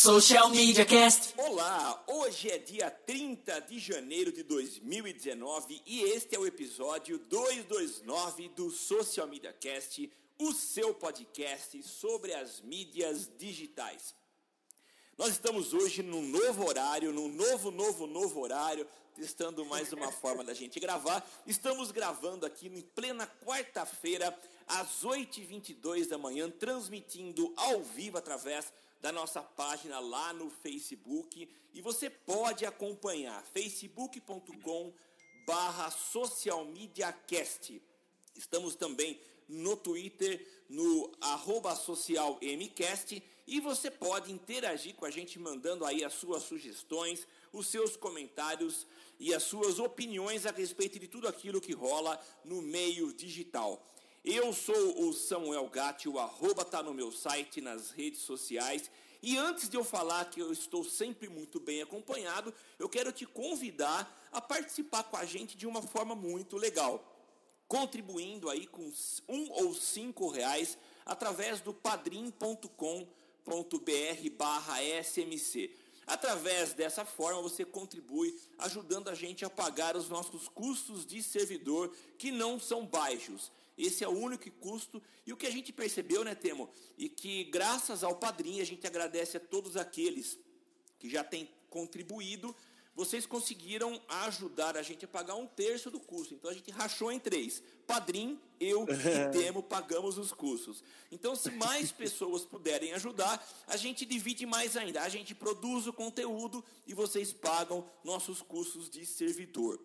Social Media Cast. Olá, hoje é dia 30 de janeiro de 2019 e este é o episódio 229 do Social Media Cast, o seu podcast sobre as mídias digitais. Nós estamos hoje num novo horário, num novo, novo, novo horário, testando mais uma forma da gente gravar. Estamos gravando aqui em plena quarta-feira, às 8h22 da manhã, transmitindo ao vivo através da nossa página lá no Facebook. E você pode acompanhar facebook.com barra socialmediacast. Estamos também no Twitter, no arroba socialmcast e você pode interagir com a gente mandando aí as suas sugestões, os seus comentários e as suas opiniões a respeito de tudo aquilo que rola no meio digital. Eu sou o Samuel Gatti, o arroba tá no meu site, nas redes sociais. E antes de eu falar que eu estou sempre muito bem acompanhado, eu quero te convidar a participar com a gente de uma forma muito legal. Contribuindo aí com um ou cinco reais através do padrim.com.br barra SMC. Através dessa forma, você contribui ajudando a gente a pagar os nossos custos de servidor, que não são baixos. Esse é o único custo. E o que a gente percebeu, né, Temo? E que graças ao padrinho, a gente agradece a todos aqueles que já têm contribuído vocês conseguiram ajudar a gente a pagar um terço do custo. Então a gente rachou em três. Padrim, eu e Temo pagamos os custos. Então, se mais pessoas puderem ajudar, a gente divide mais ainda. A gente produz o conteúdo e vocês pagam nossos custos de servidor.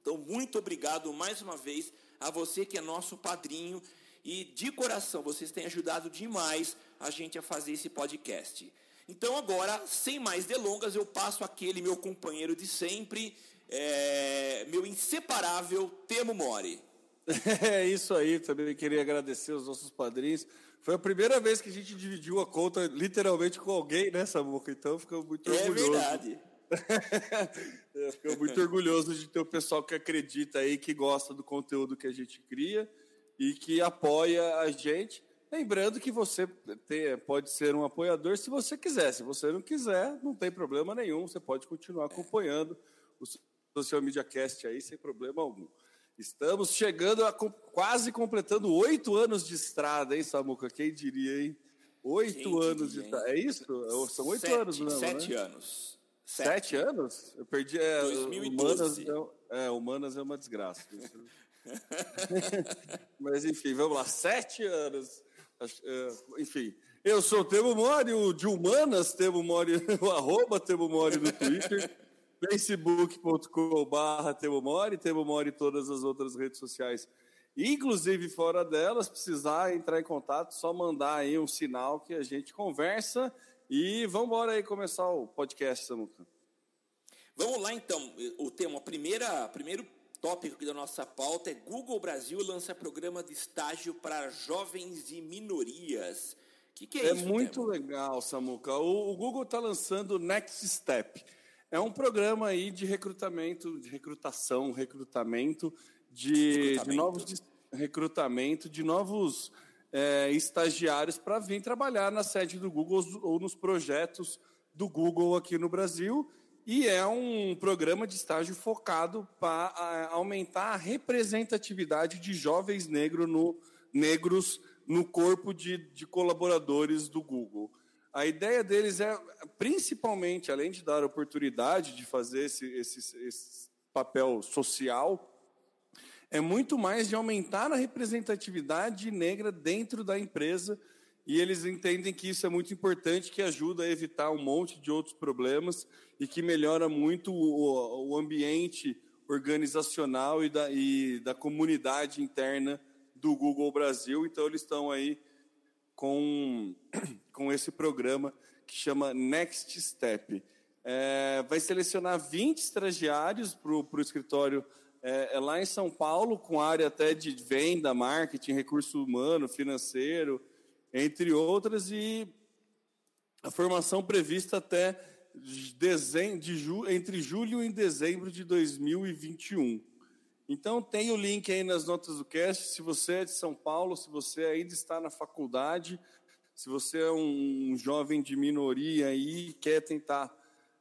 Então, muito obrigado mais uma vez a você que é nosso padrinho. E de coração, vocês têm ajudado demais a gente a fazer esse podcast. Então agora, sem mais delongas, eu passo aquele meu companheiro de sempre, é, meu inseparável Temo Mori. É isso aí, também queria agradecer os nossos padrinhos. Foi a primeira vez que a gente dividiu a conta literalmente com alguém, né, Samuca? Então ficou muito é orgulhoso. É verdade. Fico muito orgulhoso de ter o pessoal que acredita aí, que gosta do conteúdo que a gente cria e que apoia a gente. Lembrando que você pode ser um apoiador se você quiser. Se você não quiser, não tem problema nenhum. Você pode continuar acompanhando o Social Media Cast aí sem problema algum. Estamos chegando a quase completando oito anos de estrada, hein, Samuca? Quem diria, hein? Oito anos diria, de estrada. É isso? São oito anos, não Sete né? anos. Sete. sete. anos? Eu perdi. É, 2012. Humanas é, é, humanas é uma desgraça. Mas enfim, vamos lá. Sete anos. É, enfim, eu sou o Temo Mori, o de Humanas, Temo Mori, o arroba Temo Mori no Twitter, facebook.com.br Temo Mori, Temo Mori em todas as outras redes sociais, inclusive fora delas, precisar entrar em contato, só mandar aí um sinal que a gente conversa e vamos embora aí começar o podcast, Samuca. Vamos lá então, o tema, a primeira, primeiro tópico aqui da nossa pauta é Google Brasil lança programa de estágio para jovens e minorias. O que, que, é, é isso? É muito legal, Samuca. O, o Google está lançando o Next Step. É um programa aí de recrutamento, de recrutação, recrutamento de, recrutamento. de novos recrutamento de novos é, estagiários para vir trabalhar na sede do Google ou nos projetos do Google aqui no Brasil e é um programa de estágio focado para aumentar a representatividade de jovens negro no, negros no corpo de, de colaboradores do Google. A ideia deles é, principalmente, além de dar oportunidade de fazer esse, esse, esse papel social, é muito mais de aumentar a representatividade negra dentro da empresa e eles entendem que isso é muito importante, que ajuda a evitar um monte de outros problemas e que melhora muito o, o ambiente organizacional e da, e da comunidade interna do Google Brasil. Então, eles estão aí com, com esse programa que chama Next Step. É, vai selecionar 20 estagiários para o escritório é, é lá em São Paulo, com área até de venda, marketing, recurso humano, financeiro, entre outras, e a formação prevista até dezembro, de ju, entre julho e dezembro de 2021. Então, tem o link aí nas notas do cast. Se você é de São Paulo, se você ainda está na faculdade, Se você é um jovem de minoria e quer tentar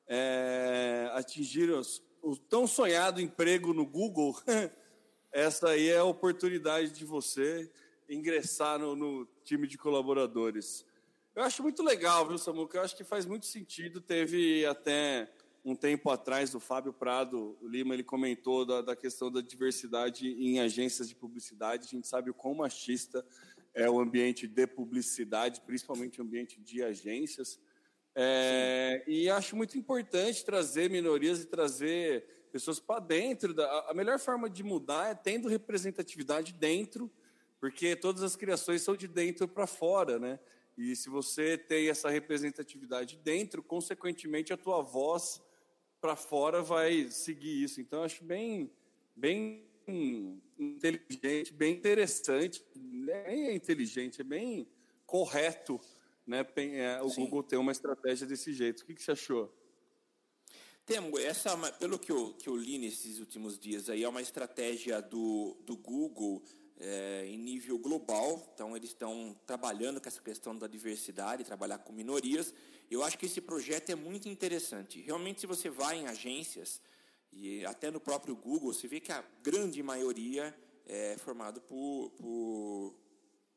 é, atingir os, o tão sonhado emprego no Google, essa aí é a oportunidade de você ingressar no, no, time de colaboradores. Eu acho muito legal, viu, Samuca? Eu acho que faz muito sentido. Teve até um tempo atrás, o Fábio Prado Lima, ele comentou da, da questão da diversidade em agências de publicidade. A gente sabe o quão machista é o ambiente de publicidade, principalmente o ambiente de agências. É, e acho muito importante trazer minorias e trazer pessoas para dentro. Da, a melhor forma de mudar é tendo representatividade dentro, porque todas as criações são de dentro para fora, né? E se você tem essa representatividade dentro, consequentemente a tua voz para fora vai seguir isso. Então acho bem, bem inteligente, bem interessante. Nem é inteligente, é bem correto, né? É, o Sim. Google ter uma estratégia desse jeito. O que, que você achou? Temo, essa, pelo que eu, que eu li nesses últimos dias aí, é uma estratégia do, do Google é, em nível global. Então, eles estão trabalhando com essa questão da diversidade, trabalhar com minorias. Eu acho que esse projeto é muito interessante. Realmente, se você vai em agências, e até no próprio Google, você vê que a grande maioria é formado por, por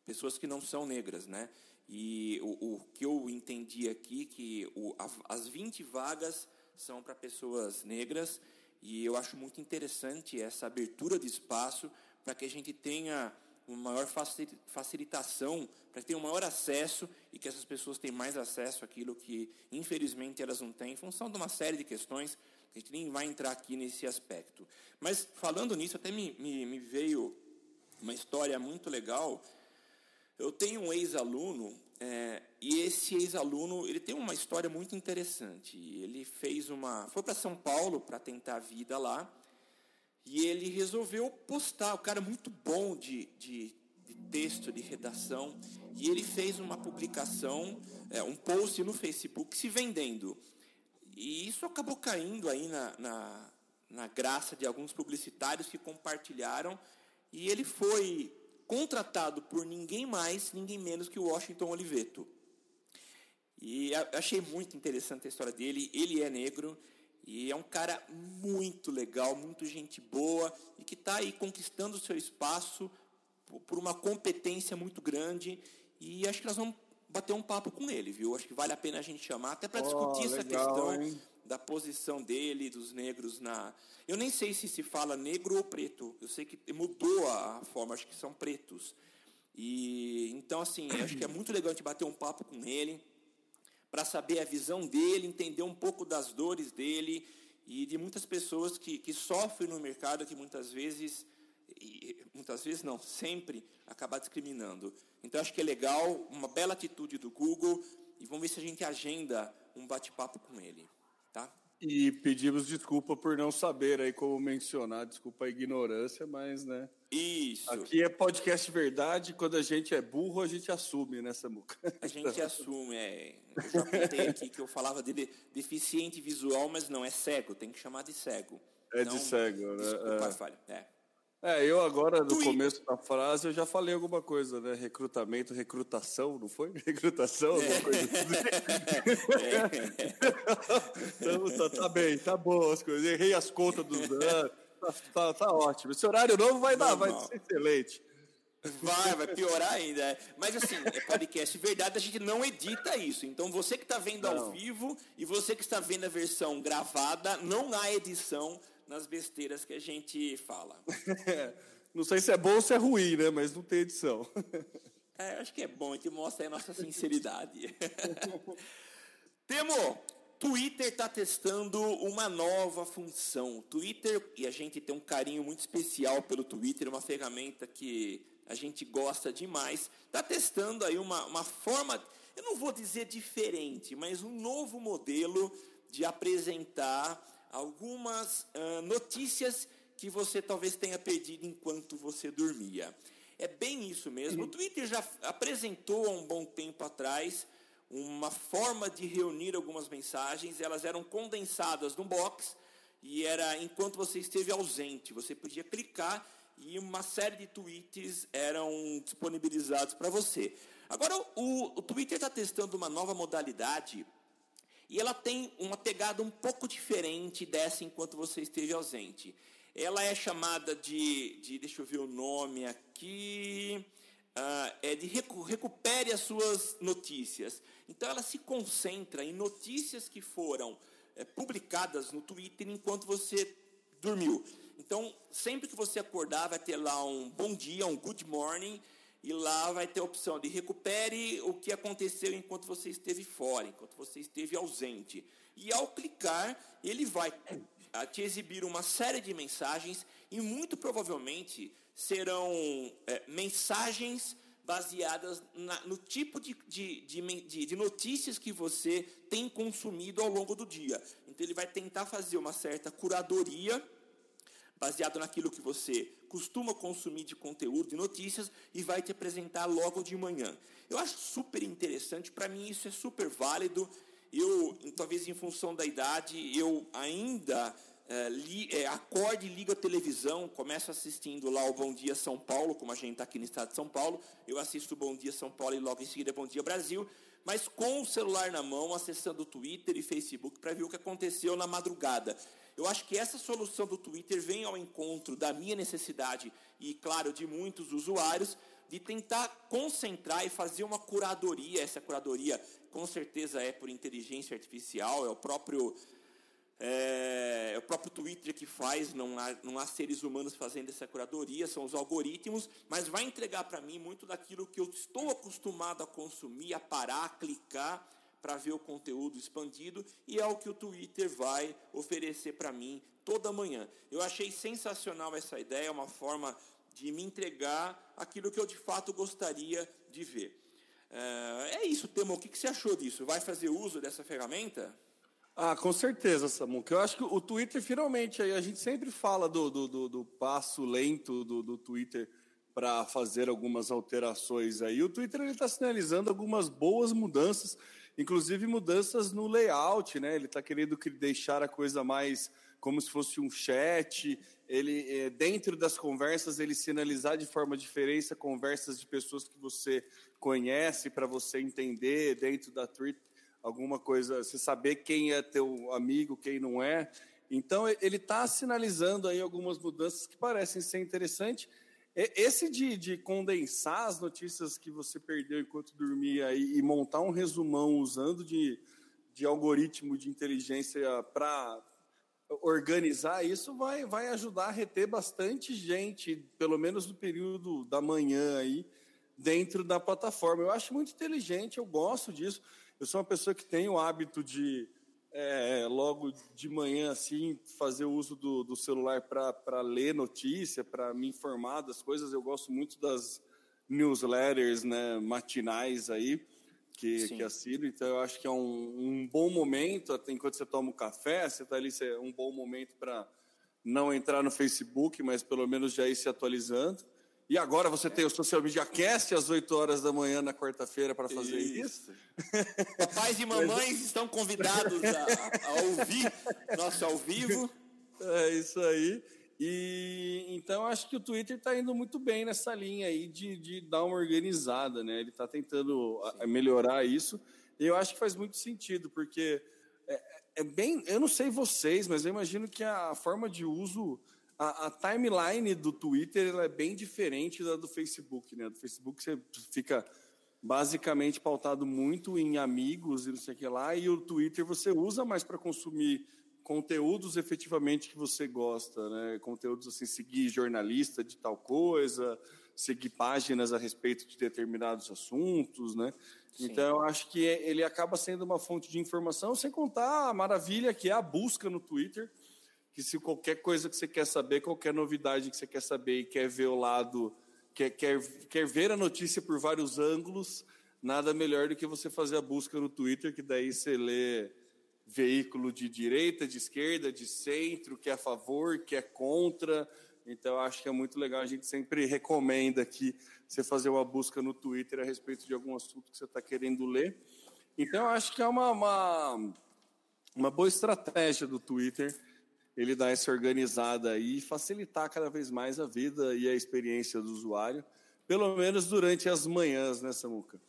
pessoas que não são negras, né? E o, o que eu entendi aqui, que o, as 20 vagas são para pessoas negras, e eu acho muito interessante essa abertura de espaço para que a gente tenha uma maior facilitação, para que tenha um maior acesso e que essas pessoas tenham mais acesso àquilo que, infelizmente, elas não têm, em função de uma série de questões, a gente nem vai entrar aqui nesse aspecto. Mas, falando nisso, até me, me, me veio uma história muito legal. Eu tenho um ex-aluno é, e esse ex-aluno ele tem uma história muito interessante. Ele fez uma, foi para São Paulo para tentar a vida lá e ele resolveu postar. O cara é muito bom de, de, de texto, de redação, e ele fez uma publicação, é, um post no Facebook se vendendo. E isso acabou caindo aí na, na, na graça de alguns publicitários que compartilharam, e ele foi contratado por ninguém mais, ninguém menos que o Washington Oliveto. E achei muito interessante a história dele. Ele é negro e é um cara muito legal, muito gente boa e que está aí conquistando o seu espaço por uma competência muito grande. E acho que nós vamos bater um papo com ele, viu? Acho que vale a pena a gente chamar até para discutir oh, essa legal, questão hein? Da posição dele, dos negros na. Eu nem sei se se fala negro ou preto. Eu sei que mudou a forma, acho que são pretos. E então assim, acho que é muito legal a gente bater um papo com ele para saber a visão dele, entender um pouco das dores dele e de muitas pessoas que, que sofrem no mercado que muitas vezes e, muitas vezes não, sempre acaba discriminando. Então acho que é legal, uma bela atitude do Google e vamos ver se a gente agenda um bate-papo com ele, tá? E pedimos desculpa por não saber aí como mencionar, desculpa a ignorância, mas né. Isso. Aqui é podcast verdade, quando a gente é burro, a gente assume, né, Samuca? A gente assume, é. Eu já contei aqui que eu falava de deficiente visual, mas não, é cego, tem que chamar de cego. É então, de cego, né? Desculpa, é. falha. É. É, eu agora, no começo da frase, eu já falei alguma coisa, né? Recrutamento, recrutação, não foi? Recrutação, alguma coisa assim. Então, tá, tá, bem, tá bom as coisas. Errei as contas dos anos. Tá, tá, tá, ótimo. Esse horário novo vai dar, vai ser excelente. Vai, vai piorar ainda. Mas assim, é podcast verdade, a gente não edita isso. Então você que está vendo não. ao vivo e você que está vendo a versão gravada, não há edição nas besteiras que a gente fala. não sei se é bom ou se é ruim, né? Mas não tem edição. É, acho que é bom, a gente mostra a nossa sinceridade. Temo, Twitter está testando uma nova função. Twitter, e a gente tem um carinho muito especial pelo Twitter, uma ferramenta que a gente gosta demais, está testando aí uma, uma forma, eu não vou dizer diferente, mas um novo modelo de apresentar algumas uh, notícias que você talvez tenha perdido enquanto você dormia. É bem isso mesmo. Uhum. O Twitter já apresentou há um bom tempo atrás uma forma de reunir algumas mensagens. Elas eram condensadas num box e era enquanto você esteve ausente. Você podia clicar e uma série de tweets eram disponibilizados para você. Agora, o, o Twitter está testando uma nova modalidade e ela tem uma pegada um pouco diferente dessa enquanto você esteja ausente. Ela é chamada de, de deixa eu ver o nome aqui, uh, é de recu recupere as suas notícias. Então ela se concentra em notícias que foram é, publicadas no Twitter enquanto você dormiu. Então, sempre que você acordar, vai ter lá um bom dia, um good morning, e lá vai ter a opção de recupere o que aconteceu enquanto você esteve fora, enquanto você esteve ausente. E ao clicar, ele vai te exibir uma série de mensagens e muito provavelmente serão é, mensagens baseadas na, no tipo de, de, de, de, notícias que você tem consumido ao longo do dia. Então ele vai tentar fazer uma certa curadoria baseado naquilo que você costuma consumir de conteúdo, de notícias, e vai te apresentar logo de manhã. Eu acho super interessante, para mim isso é super válido. Eu, talvez em função da idade, eu ainda é, li, é, acorde liga a televisão, começo assistindo lá o Bom Dia São Paulo, como a gente está aqui no estado de São Paulo, eu assisto Bom Dia São Paulo e logo em seguida Bom Dia Brasil, mas com o celular na mão, acessando Twitter e Facebook para ver o que aconteceu na madrugada. Eu acho que essa solução do Twitter vem ao encontro da minha necessidade e, claro, de muitos usuários, de tentar concentrar e fazer uma curadoria. Essa curadoria, com certeza, é por inteligência artificial, é o próprio. É, é o próprio Twitter que faz, não há, não há seres humanos fazendo essa curadoria, são os algoritmos, mas vai entregar para mim muito daquilo que eu estou acostumado a consumir, a parar, a clicar para ver o conteúdo expandido e é o que o Twitter vai oferecer para mim toda manhã. Eu achei sensacional essa ideia, uma forma de me entregar aquilo que eu de fato gostaria de ver. É, é isso, Temo. O que você achou disso? Vai fazer uso dessa ferramenta? Ah, com certeza, Samuca. Eu acho que o Twitter, finalmente, a gente sempre fala do, do, do passo lento do, do Twitter para fazer algumas alterações aí. O Twitter está sinalizando algumas boas mudanças inclusive mudanças no layout, né? Ele está querendo deixar a coisa mais como se fosse um chat. Ele é, dentro das conversas ele sinalizar de forma diferente conversas de pessoas que você conhece para você entender dentro da tweet alguma coisa, você saber quem é teu amigo, quem não é. Então ele está sinalizando aí algumas mudanças que parecem ser interessantes esse de, de, condensar as notícias que você perdeu enquanto dormia e, e montar um resumão usando de, de algoritmo de inteligência para organizar isso vai, vai ajudar a reter bastante gente, pelo menos no período da manhã aí, dentro da plataforma. Eu acho muito inteligente, eu gosto disso. Eu sou uma pessoa que tem o hábito de é, logo de manhã, assim, fazer uso do, do celular para ler notícia, para me informar das coisas. Eu gosto muito das newsletters né, matinais aí que, que assino. Então, eu acho que é um, um bom momento, até enquanto você toma um café, você está ali, é um bom momento para não entrar no Facebook, mas pelo menos já ir se atualizando. E agora você tem o Social Media Cast às 8 horas da manhã na quarta-feira para fazer isso. isso. Papais e mamães estão convidados a, a, ouvir nosso ao vivo. É isso aí. E então acho que o Twitter está indo muito bem nessa linha aí de, de dar uma organizada, né? Ele está tentando melhorar isso. E eu acho que faz muito sentido, porque é, é bem. Eu não sei vocês, mas eu imagino que a forma de uso a, a, timeline do Twitter é bem diferente da do Facebook, né? Do Facebook você fica basicamente pautado muito em amigos e não sei o que lá, e o Twitter você usa mais para consumir conteúdos efetivamente que você gosta, né? Conteúdos assim, seguir jornalista de tal coisa, seguir páginas a respeito de determinados assuntos, né? Sim. Então eu acho que ele acaba sendo uma fonte de informação, sem contar a maravilha que é a busca no Twitter que se qualquer coisa que você quer saber, qualquer novidade que você quer saber e quer ver o lado, quer, quer, quer ver a notícia por vários ângulos, nada melhor do que você fazer a busca no Twitter, que daí você lê veículo de direita, de esquerda, de centro, que é a favor, que é contra. Então, acho que é muito legal. A gente sempre recomenda aqui você fazer uma busca no Twitter a respeito de algum assunto que você está querendo ler. Então, acho que é uma, uma, uma boa estratégia do Twitter ele dar essa organizada e facilitar cada vez mais a vida e a experiência do usuário, pelo menos durante as manhãs, né, Samuca?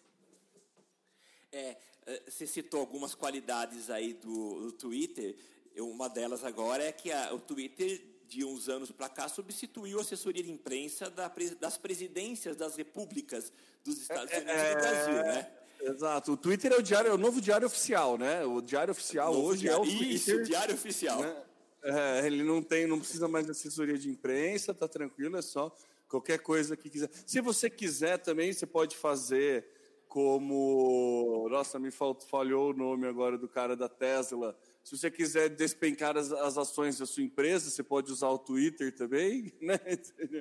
É, é, você citou algumas qualidades aí do, do Twitter. Uma delas agora é que a, o Twitter, de uns anos para cá, substituiu a assessoria de imprensa da, das presidências das repúblicas dos Estados é, Unidos é, e do Brasil, né? Exato. O Twitter é o diário, é o novo diário oficial, né? O diário oficial hoje diário, é o Twitter. Isso, diário oficial. Né? É, ele não tem, não precisa mais de assessoria de imprensa, tá tranquilo, é só qualquer coisa que quiser. Se você quiser também, você pode fazer como. Nossa, me falhou o nome agora do cara da Tesla. Se você quiser despencar as, as, ações da sua empresa, você pode usar o Twitter também, né?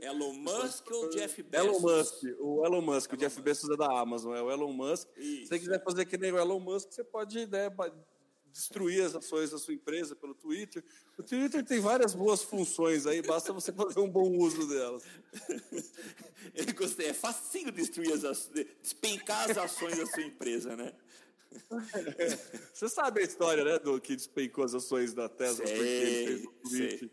Elon Musk ou Jeff Bezos? Elon Musk, o Elon Musk, Elon o Jeff Musk. Bezos é da Amazon, é o Elon Musk. Isso. Se você quiser fazer que nem o Elon Musk, você pode né, destruir as ações da sua empresa pelo Twitter. O Twitter tem várias boas funções aí, basta você fazer um bom uso delas. Eu gostei, é facinho destruir as ações, despencar as ações da sua empresa, né? Você sabe a história, né, do que despencou as ações da Tesla sei, porque ele fez o tweet.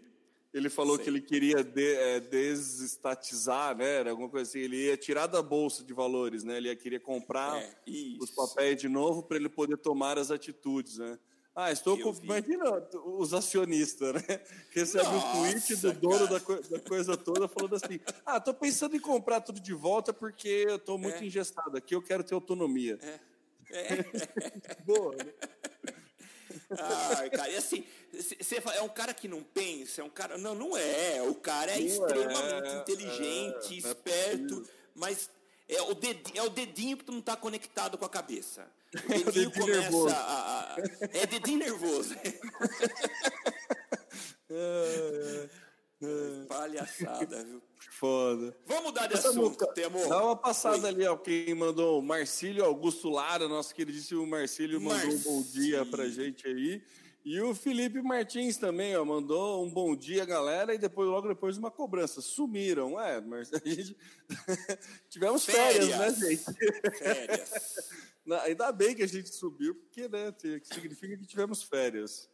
Ele falou sei. que ele queria de, é, desestatizar, né? Era alguma coisa assim. Ele ia tirar da bolsa de valores, né? Ele ia querer comprar é, os papéis de novo para ele poder tomar as atitudes, né? Ah, estou com. Imagina os acionistas, né? Recebe um tweet do dono da, co... da, coisa toda falando assim: Ah, estou pensando em comprar tudo de volta porque eu estou muito é. engessado aqui, eu quero ter autonomia. É. É. Boa, né? Ah, cara, e assim, você é um cara que não pensa, é um cara. Não, não é. O cara é não extremamente é, inteligente, é, esperto, mas é o, dedinho, é o dedinho que tu não tá conectado com a cabeça. O dedinho, começa nervoso. a, É dedinho nervoso. é, é. Palhaçada, viu? Foda. Vamos mudar de Essa assunto, Temor. Dá uma passada Oi. ali, ó. Quem mandou Marcílio Augusto Lara, nosso queridíssimo Marcílio, mandou Marcílio. um bom dia pra gente aí. E o Felipe Martins também, ó, mandou um bom dia, galera, e depois, logo depois, uma cobrança. Sumiram, é, mas a gente. Tivemos férias, férias, né, gente? Férias. Ainda bem que a gente subiu, porque, né, significa que tivemos férias.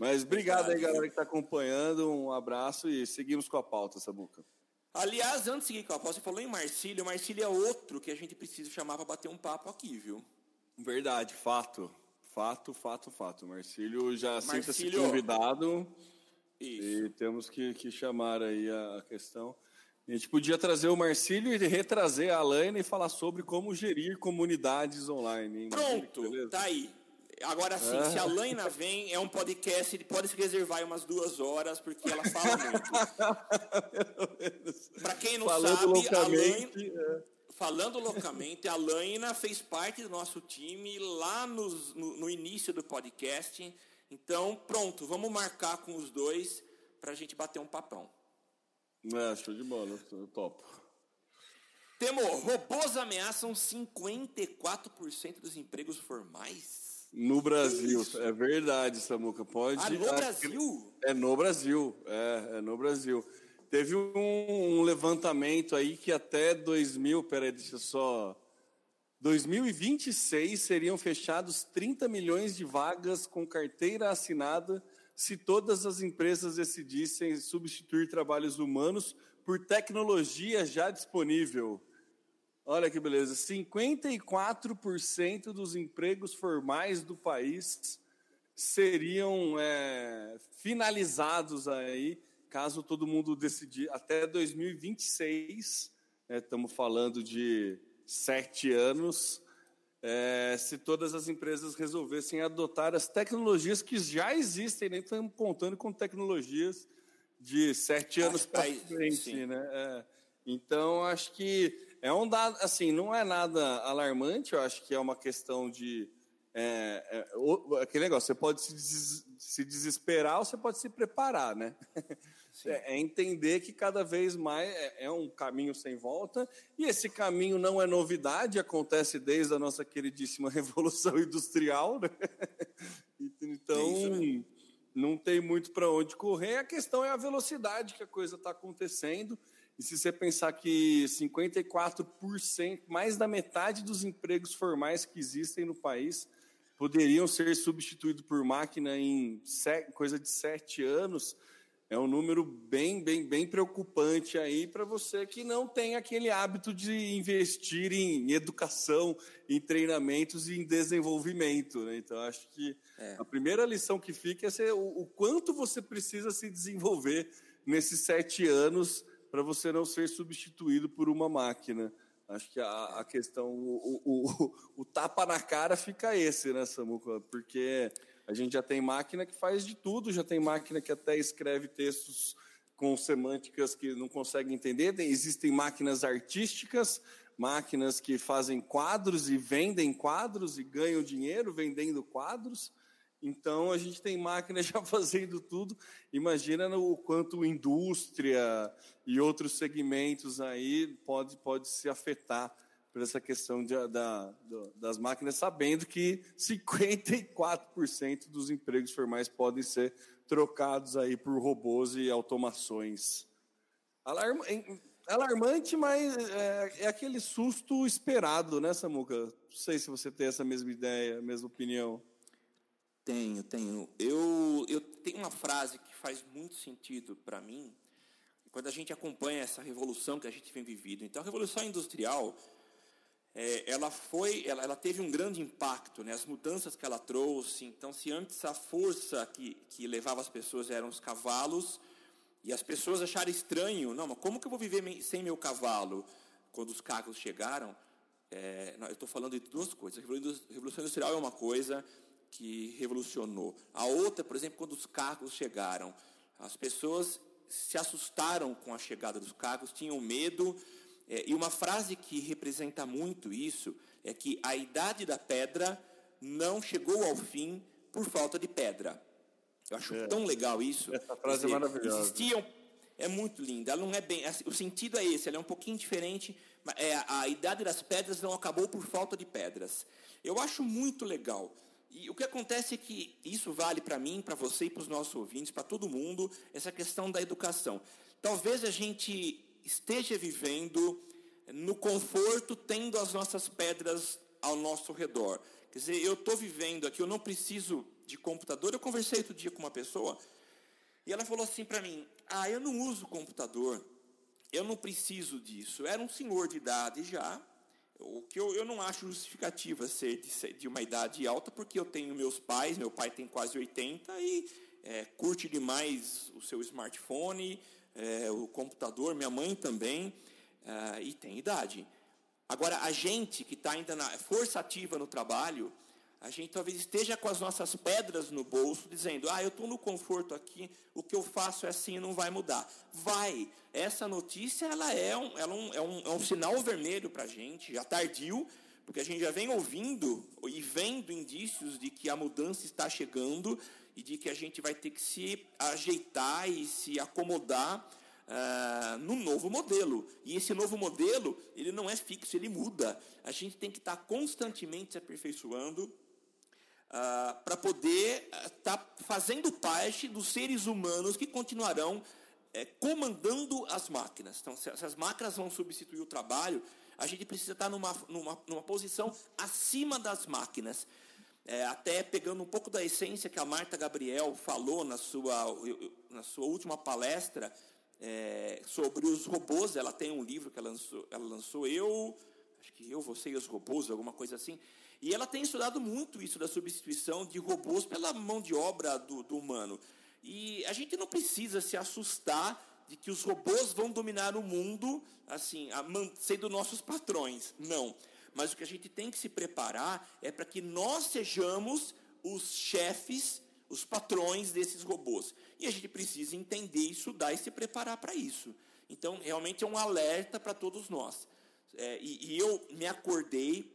Mas obrigado aí, galera, que está acompanhando. Um abraço e seguimos com a pauta, Sabuca. Aliás, antes de seguir com a pauta, você falou em Marcílio. Marcílio é outro que a gente precisa chamar para bater um papo aqui, viu? Verdade, fato. Fato, fato, fato. Marcílio já sinta-se convidado Isso. e temos que, que chamar aí a, a, questão. A gente podia trazer o Marcílio e retrazer a Alaine e falar sobre como gerir comunidades online. Hein? Pronto, tá aí. Agora sim, ah. se a Laina vem, é um podcast, ele pode se reservar umas duas horas, porque ela fala muito. Para quem não Falando sabe, a Laina, é. Falando loucamente, a Laina fez parte do nosso time lá nos, no, no, início do podcast. Então, pronto, vamos marcar com os dois para a gente bater um papão. É, show de bola, eu topo. Temor, robôs ameaçam 54% dos empregos formais? No Brasil, é verdade, Samuca. Pode. Ah, no Brasil? É no Brasil, é, é no Brasil. Teve um, um, levantamento aí que até 2000, peraí, deixa eu só. 2026 seriam fechados 30 milhões de vagas com carteira assinada se todas as empresas decidissem substituir trabalhos humanos por tecnologia já disponível. Olha que beleza, 54% dos empregos formais do país seriam é, finalizados aí, caso todo mundo decidir, até 2026, é, estamos falando de sete anos, é, se todas as empresas resolvessem adotar as tecnologias que já existem, nem estamos contando com tecnologias de sete anos para frente, né? É, então, acho que é um dado, assim, não é nada alarmante, eu acho que é uma questão de. É, é, aquele negócio, você pode se, des, se, desesperar ou você pode se preparar, né? É, é, entender que cada vez mais é, é, um caminho sem volta, e esse caminho não é novidade, acontece desde a nossa queridíssima Revolução Industrial, né? Então, Isso, né? não tem muito para onde correr, a questão é a velocidade que a coisa está acontecendo. E se você pensar que 54%, mais da metade dos empregos formais que existem no país, poderiam ser substituídos por máquina em coisa de sete anos, é um número bem, bem, bem preocupante aí para você que não tem aquele hábito de investir em educação, em treinamentos e em desenvolvimento. Né? Então, acho que é. a primeira lição que fica é ser o, o quanto você precisa se desenvolver nesses sete anos para você não ser substituído por uma máquina. Acho que a, a questão, o, o, o, tapa na cara fica esse, né, Samuca? Porque a gente já tem máquina que faz de tudo, já tem máquina que até escreve textos com semânticas que não consegue entender. Existem máquinas artísticas, máquinas que fazem quadros e vendem quadros e ganham dinheiro vendendo quadros. Então a gente tem máquina já fazendo tudo. Imagina o quanto indústria e outros segmentos aí pode, pode se afetar por essa questão de, da, das máquinas, sabendo que 54% dos empregos formais podem ser trocados aí por robôs e automações. Alarma, alarmante, mas é, é, aquele susto esperado, né, Samuca? Não sei se você tem essa mesma ideia, mesma opinião. Tenho, tenho. Eu, eu tenho uma frase que faz muito sentido para mim quando a gente acompanha essa revolução que a gente vem vivendo. Então, a revolução industrial é, ela foi, ela, ela, teve um grande impacto, né? As mudanças que ela trouxe. Então, se antes a força que, que levava as pessoas eram os cavalos e as pessoas acharam estranho, não, mas como que eu vou viver sem meu cavalo? Quando os carros chegaram, é, não, eu estou falando de duas coisas. A revolução industrial é uma coisa que revolucionou. A outra, por exemplo, quando os carros chegaram, as pessoas se assustaram com a chegada dos carros, tinham medo é, e uma frase que representa muito isso é que a idade da pedra não chegou ao fim por falta de pedra. Eu acho é. tão legal isso. Essa frase dizer, é maravilhosa. Existiam, é muito linda. Ela não é bem. Assim, o sentido é esse. Ela é um pouquinho diferente. É, a idade das pedras não acabou por falta de pedras. Eu acho muito legal. E o que acontece é que isso vale para mim, para você e para os nossos ouvintes, para todo mundo, essa questão da educação. Talvez a gente esteja vivendo no conforto, tendo as nossas pedras ao nosso redor. Quer dizer, eu estou vivendo aqui, eu não preciso de computador. Eu conversei outro dia com uma pessoa e ela falou assim para mim: Ah, eu não uso computador, eu não preciso disso. Era um senhor de idade já, o que eu, eu não acho justificativa ser de, de, uma idade alta, porque eu tenho meus pais, meu pai tem quase 80 e é, curte demais o seu smartphone, é, o computador, minha mãe também, é, e tem idade. Agora, a gente que está ainda na força ativa no trabalho, a gente talvez esteja com as nossas pedras no bolso, dizendo: Ah, eu estou no conforto aqui, o que eu faço é assim não vai mudar. Vai! Essa notícia ela é, um, ela um, é, um, é um sinal vermelho para a gente, já tardio, porque a gente já vem ouvindo e vendo indícios de que a mudança está chegando e de que a gente vai ter que se ajeitar e se acomodar uh, no novo modelo. E esse novo modelo, ele não é fixo, ele muda. A gente tem que estar constantemente se aperfeiçoando uh, para poder estar uh, tá fazendo parte dos seres humanos que continuarão eh, comandando as máquinas. Então, se, as máquinas vão substituir o trabalho, a gente precisa estar numa, numa, numa posição acima das máquinas. É, até pegando um pouco da essência que a Marta Gabriel falou na sua, na sua última palestra é, sobre os robôs, ela tem um livro que ela lançou, ela lançou, Eu, acho que Eu, Você e os Robôs, alguma coisa assim, e ela tem estudado muito isso da substituição de robôs pela mão de obra do, do humano. E a gente não precisa se assustar de que os robôs vão dominar o mundo, assim, sendo nossos patrões. Não. Mas o que a gente tem que se preparar é para que nós sejamos os chefes, os patrões desses robôs. E a gente precisa entender, estudar e se preparar para isso. Então, realmente é um alerta para todos nós. É, e, e eu me acordei,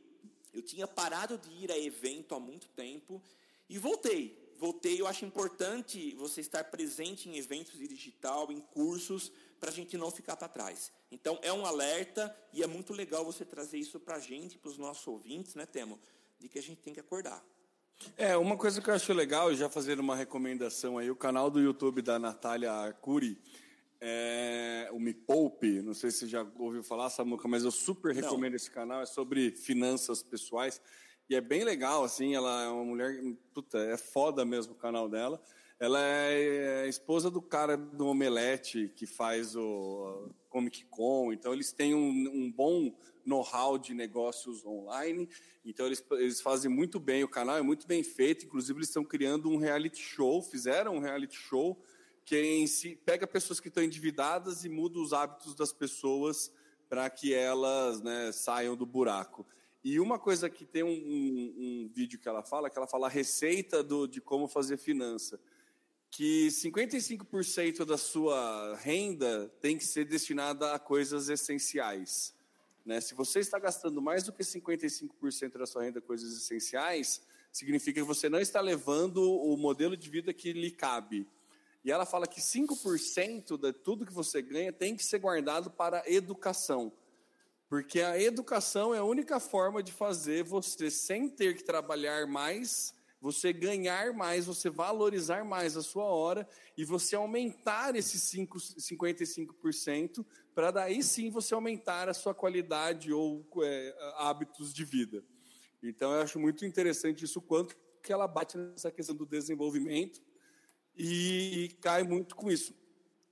eu tinha parado de ir a evento há muito tempo e voltei. Voltei, eu acho importante você estar presente em eventos de digital, em cursos, para a gente não ficar para trás. Então, é um alerta e é muito legal você trazer isso para a gente, para os nossos ouvintes, né, Temo? De que a gente tem que acordar. É, uma coisa que eu acho legal, já fazendo uma recomendação aí, o canal do YouTube da Natália Arcuri, é, o Me Poupe, não sei se você já ouviu falar, Samuca, mas eu super recomendo não. esse canal, é sobre finanças pessoais. e é bem legal, assim, ela é uma mulher, puta, é foda mesmo o canal dela. Ela é, é esposa do cara do Omelete, que faz o Comic Con, então eles têm um, um bom know-how de negócios online, então eles, eles fazem muito bem, o canal é muito bem feito, inclusive eles estão criando um reality show, fizeram um reality show que em si pega pessoas que estão endividadas e muda os hábitos das pessoas para que elas né, saiam do buraco. E uma coisa que tem um, um, um, vídeo que ela fala, que ela fala a receita do, de como fazer finança, que 55% da sua renda tem que ser destinada a coisas essenciais. Né? Se você está gastando mais do que 55% da sua renda em coisas essenciais, significa que você não está levando o modelo de vida que lhe cabe. E ela fala que 5% de tudo que você ganha tem que ser guardado para educação. Porque a educação é a única forma de fazer você, sem ter que trabalhar mais, você ganhar mais, você valorizar mais a sua hora e você aumentar esses 5, 55% para daí sim você aumentar a sua qualidade ou é, hábitos de vida. Então eu acho muito interessante isso quanto que ela bate nessa questão do desenvolvimento e, e cai muito com isso.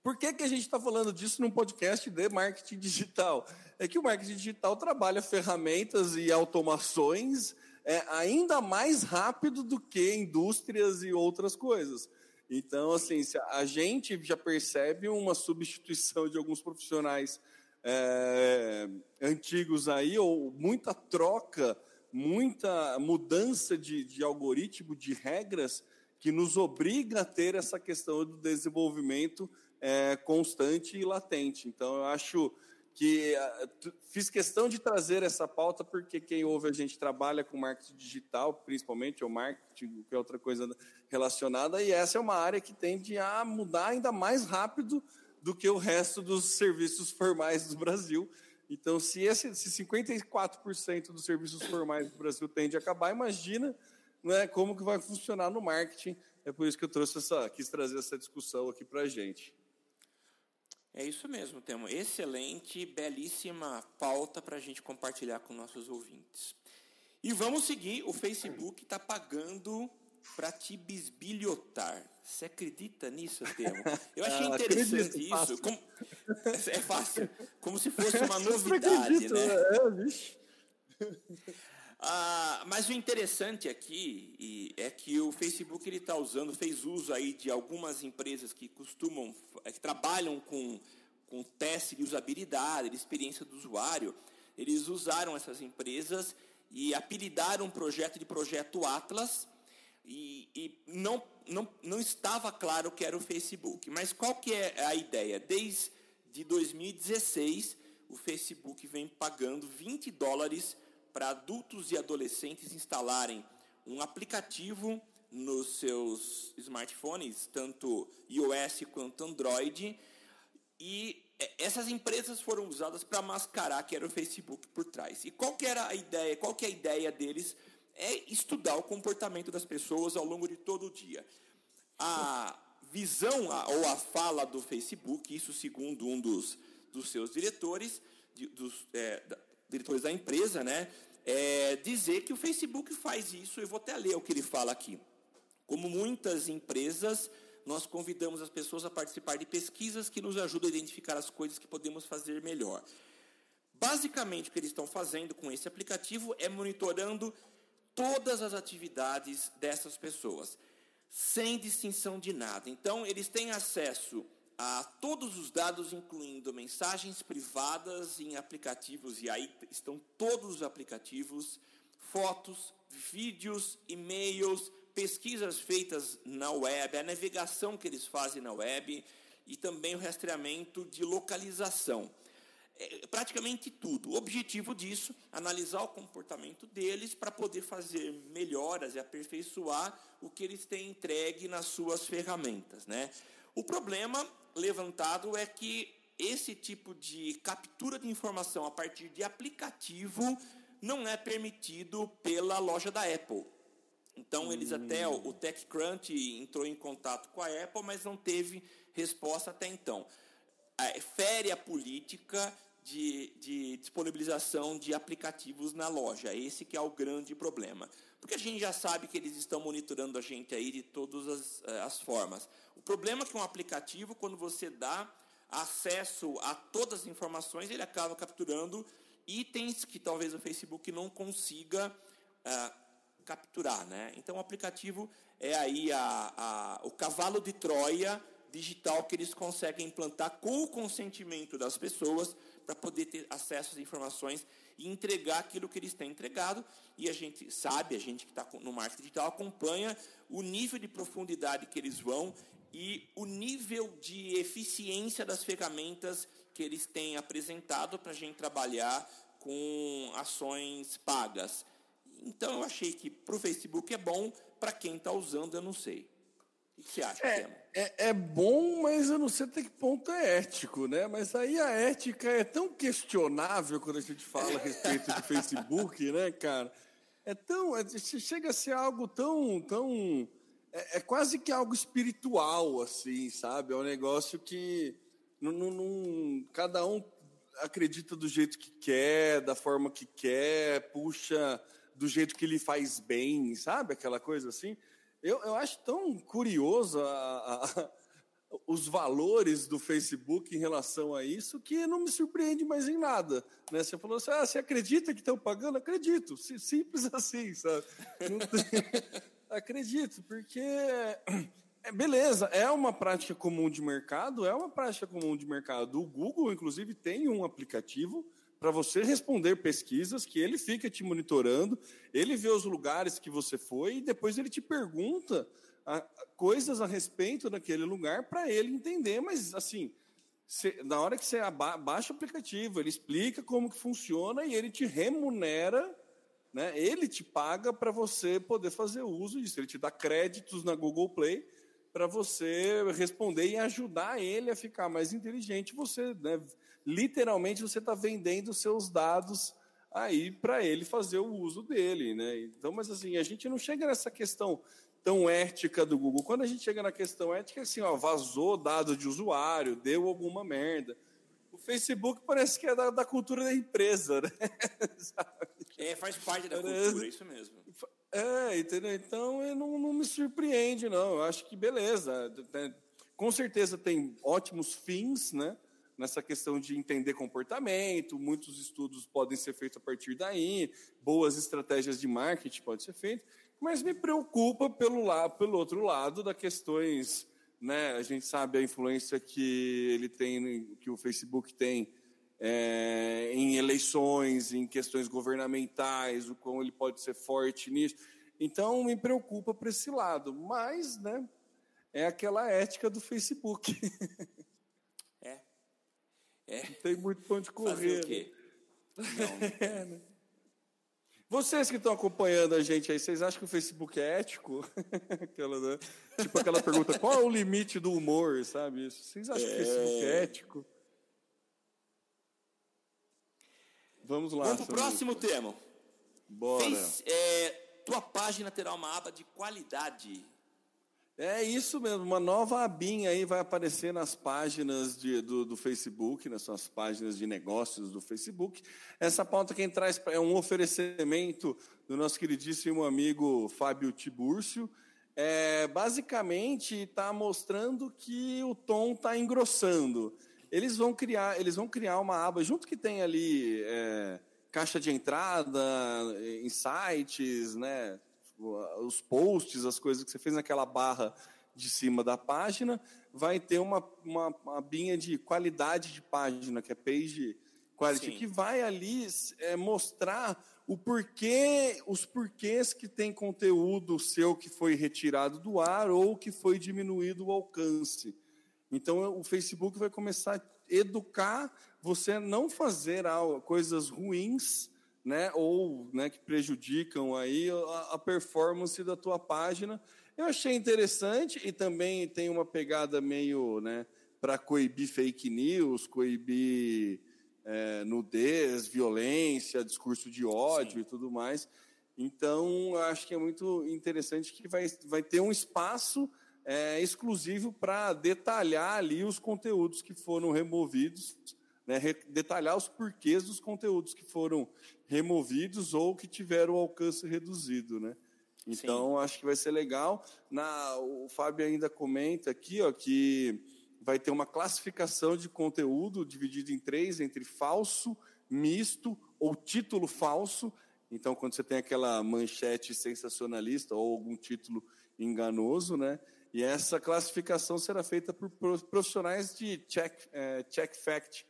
Por que, que a gente está falando disso num podcast de marketing digital? É que o marketing digital trabalha ferramentas e automações é, ainda mais rápido do que indústrias e outras coisas. Então, assim, a gente já percebe uma substituição de alguns profissionais é, antigos aí, ou muita troca, muita mudança de, de algoritmo, de regras, que nos obriga a ter essa questão do desenvolvimento é, constante e latente. Então, eu acho que uh, fiz questão de trazer essa pauta porque quem ouve a gente trabalha com marketing digital, principalmente, ou marketing, que é outra coisa relacionada, e essa é uma área que tende a mudar ainda mais rápido do que o resto dos serviços formais do Brasil. Então, se, esse, se 54% dos serviços formais do Brasil tende a acabar, imagina né, como que vai funcionar no marketing. É por isso que eu trouxe essa, quis trazer essa discussão aqui para a gente. É isso mesmo, temos excelente, belíssima pauta para a gente compartilhar com nossos ouvintes. E vamos seguir, o Facebook está pagando para te bisbilhotar. Você acredita nisso, Temo? Eu achei ah, interessante isso. Como, é fácil. Como se fosse uma novidade, né? É, ah, mas o interessante aqui é que o Facebook ele está usando, fez uso aí de algumas empresas que costumam, é, que trabalham com, com teste de usabilidade, de experiência do usuário. Eles usaram essas empresas e apelidaram um projeto de projeto Atlas e, e não, não, não estava claro que era o Facebook. Mas qual que é a ideia? Desde 2016, o Facebook vem pagando 20 dólares para adultos e adolescentes instalarem um aplicativo nos seus smartphones, tanto iOS quanto Android, e essas empresas foram usadas para mascarar que era o Facebook por trás. E qual que era a ideia? Qual que é a ideia deles? É estudar o comportamento das pessoas ao longo de todo o dia. A visão ou a fala do Facebook, isso segundo um dos, dos seus diretores, de, dos, é, diretores da empresa, né, é dizer que o Facebook faz isso, eu vou até ler o que ele fala aqui. Como muitas empresas, nós convidamos as pessoas a participar de pesquisas que nos ajudam a identificar as coisas que podemos fazer melhor. Basicamente, o que eles estão fazendo com esse aplicativo é monitorando todas as atividades dessas pessoas, sem distinção de nada. Então, eles têm acesso a todos os dados, incluindo mensagens privadas em aplicativos, e aí estão todos os aplicativos, fotos, vídeos, e-mails, pesquisas feitas na web, a navegação que eles fazem na web e também o rastreamento de localização. É, praticamente tudo. O objetivo disso, analisar o comportamento deles para poder fazer melhoras e aperfeiçoar o que eles têm entregue nas suas ferramentas. Né? O problema levantado é que esse tipo de captura de informação a partir de aplicativo não é permitido pela loja da Apple. Então, eles até, o TechCrunch entrou em contato com a Apple, mas não teve resposta até então. Fere a política de, de disponibilização de aplicativos na loja. Esse que é o grande problema. Porque a gente já sabe que eles estão monitorando a gente aí de todas as, eh, as formas. O problema é que um aplicativo, quando você dá acesso a todas as informações, ele acaba capturando itens que talvez o Facebook não consiga uh, capturar. Né? Então, o aplicativo é aí a, a, o cavalo de Troia digital que eles conseguem implantar com o consentimento das pessoas para poder ter acesso às informações e entregar aquilo que eles têm entregado. E a gente sabe, a gente que está no marketing digital acompanha o nível de profundidade que eles vão e o nível de eficiência das ferramentas que eles têm apresentado para a gente trabalhar com ações pagas. Então eu achei que para o Facebook é bom, para quem está usando eu não sei. O que você acha, é, é, é, bom, mas eu não sei até que ponto é ético, né? Mas aí a ética é tão questionável quando a gente fala a respeito do Facebook, né, cara? É tão. É, chega a ser algo tão. tão é, é, quase que algo espiritual, assim, sabe? É um negócio que. Não, não, não, cada um acredita do jeito que quer, da forma que quer, puxa do jeito que lhe faz bem, sabe? Aquela coisa assim. Eu, eu acho tão curioso a, a, os valores do Facebook em relação a isso que não me surpreende mais em nada. Né? Você falou assim, ah, você acredita que estão pagando? Acredito, simples assim, sabe? Acredito, porque é, beleza, é uma prática comum de mercado, é uma prática comum de mercado. O Google, inclusive, tem um aplicativo para você responder pesquisas que ele fica te monitorando, ele vê os lugares que você foi e depois ele te pergunta a, a, coisas a respeito daquele lugar para ele entender. Mas, assim, cê, na hora que você aba, baixa o aplicativo, ele explica como que funciona e ele te remunera, né? ele te paga para você poder fazer uso disso. Ele te dá créditos na Google Play para você responder e ajudar ele a ficar mais inteligente. Você né, literalmente você está vendendo seus dados aí para ele fazer o uso dele, né? Então, mas assim, a gente não chega nessa questão tão ética do Google. Quando a gente chega na questão ética, assim, ó, vazou dado de usuário, deu alguma merda. O Facebook parece que é da, da cultura da empresa, né? é, faz parte da cultura, isso mesmo. É, entendeu? Então, não, não me surpreende, não. Eu acho que beleza. Com certeza tem ótimos fins, né? Nessa questão de entender comportamento, muitos estudos podem ser feitos a partir daí, boas estratégias de marketing podem ser feitas, mas me preocupa pelo, lado, pelo outro lado das questões, né? A gente sabe a influência que ele tem, que o Facebook tem é, em eleições, em questões governamentais, o quão ele pode ser forte nisso. Então me preocupa para esse lado, mas, né? É aquela ética do Facebook. É. Não tem muito pão de correr. Fazer o quê? Não, é, né? Vocês que estão acompanhando a gente aí, vocês acham que o Facebook é ético? aquela, né? Tipo aquela pergunta, qual é o limite do humor, sabe? Vocês acham é... que o Facebook é ético? Vamos lá. Vamos para o próximo tema. Bora. Fez, é, tua página terá uma aba de qualidade. É isso mesmo, uma nova abinha aí vai aparecer nas páginas de, do, do, Facebook, nas suas páginas de negócios do Facebook. Essa pauta quem traz é um oferecimento do nosso queridíssimo amigo Fábio Tibúrcio. É, basicamente está mostrando que o tom está engrossando. Eles vão criar, eles vão criar uma aba junto que tem ali é, caixa de entrada, insights, né? Os posts, as coisas que você fez naquela barra de cima da página, vai ter uma, uma, uma binha de qualidade de página, que é page quality, Sim. que vai ali é, mostrar o porquê, os porquês que tem conteúdo seu que foi retirado do ar ou que foi diminuído o alcance. Então o Facebook vai começar a educar você a não fazer coisas ruins né, ou né, que prejudicam aí a, a, performance da tua página. Eu achei interessante e também tem uma pegada meio né, para coibir fake news, coibir é, nudez, violência, discurso de ódio Sim. e tudo mais. Então, acho que é muito interessante que vai, vai ter um espaço é, exclusivo para detalhar ali os conteúdos que foram removidos né, detalhar os porquês dos conteúdos que foram removidos ou que tiveram o alcance reduzido, né? Então, Sim. acho que vai ser legal. Na, o Fábio ainda comenta aqui ó, que vai ter uma classificação de conteúdo dividido em três, entre falso, misto ou título falso. Então, quando você tem aquela manchete sensacionalista ou algum título enganoso, né? E essa classificação será feita por profissionais de check, é, check fact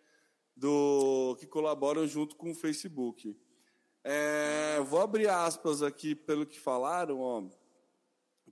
do que colaboram junto com o Facebook. É, vou abrir aspas aqui pelo que falaram, ó,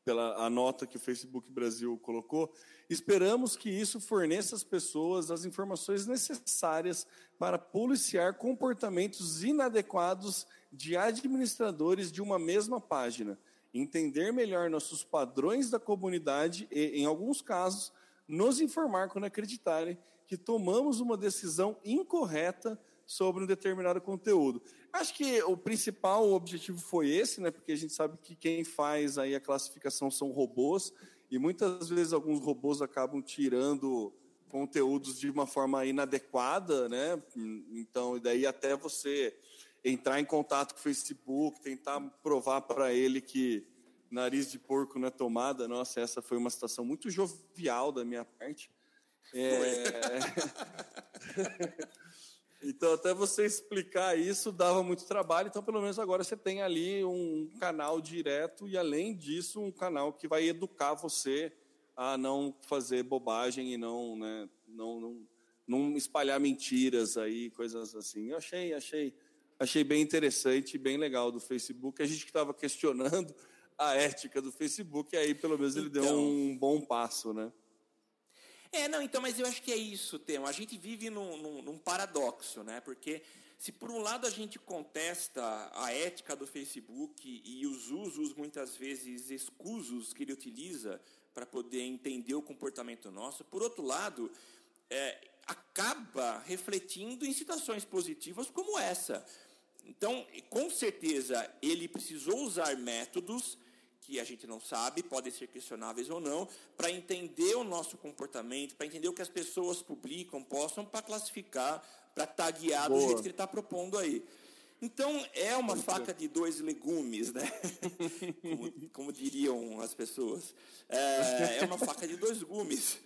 pela a nota que o Facebook Brasil colocou. Esperamos que isso forneça às pessoas as informações necessárias para policiar comportamentos inadequados de administradores de uma mesma página, entender melhor nossos padrões da comunidade e, em alguns casos, nos informar quando acreditarem que tomamos uma decisão incorreta sobre um determinado conteúdo. Acho que o principal objetivo foi esse, né? Porque a gente sabe que quem faz aí a classificação são robôs e muitas vezes alguns robôs acabam tirando conteúdos de uma forma inadequada, né? Então, e daí até você entrar em contato com o Facebook, tentar provar para ele que nariz de porco não é tomada. Nossa, essa foi uma situação muito jovial da minha parte. É... então, até você explicar isso dava muito trabalho. Então, pelo menos agora você tem ali um canal direto e, além disso, um canal que vai educar você a não fazer bobagem e não, né, não, não, não espalhar mentiras aí, coisas assim. Eu achei, achei, achei bem interessante, bem legal do Facebook. A gente que estava questionando a ética do Facebook, aí pelo menos ele então, deu um bom passo, né? É, não, então, mas eu acho que é isso, Temo. A gente vive num, num, num, paradoxo, né? Porque se por um lado a gente contesta a ética do Facebook e os usos muitas vezes escusos que ele utiliza para poder entender o comportamento nosso, por outro lado, é, acaba refletindo em situações positivas como essa. Então, com certeza, ele precisou usar métodos que a gente não sabe, podem ser questionáveis ou não, para entender o nosso comportamento, para entender o que as pessoas publicam, possam para classificar, para taguear Boa. do jeito que ele está propondo aí. Então, é uma faca de dois legumes, né? como, como, diriam as pessoas. É, é, uma faca de dois gumes.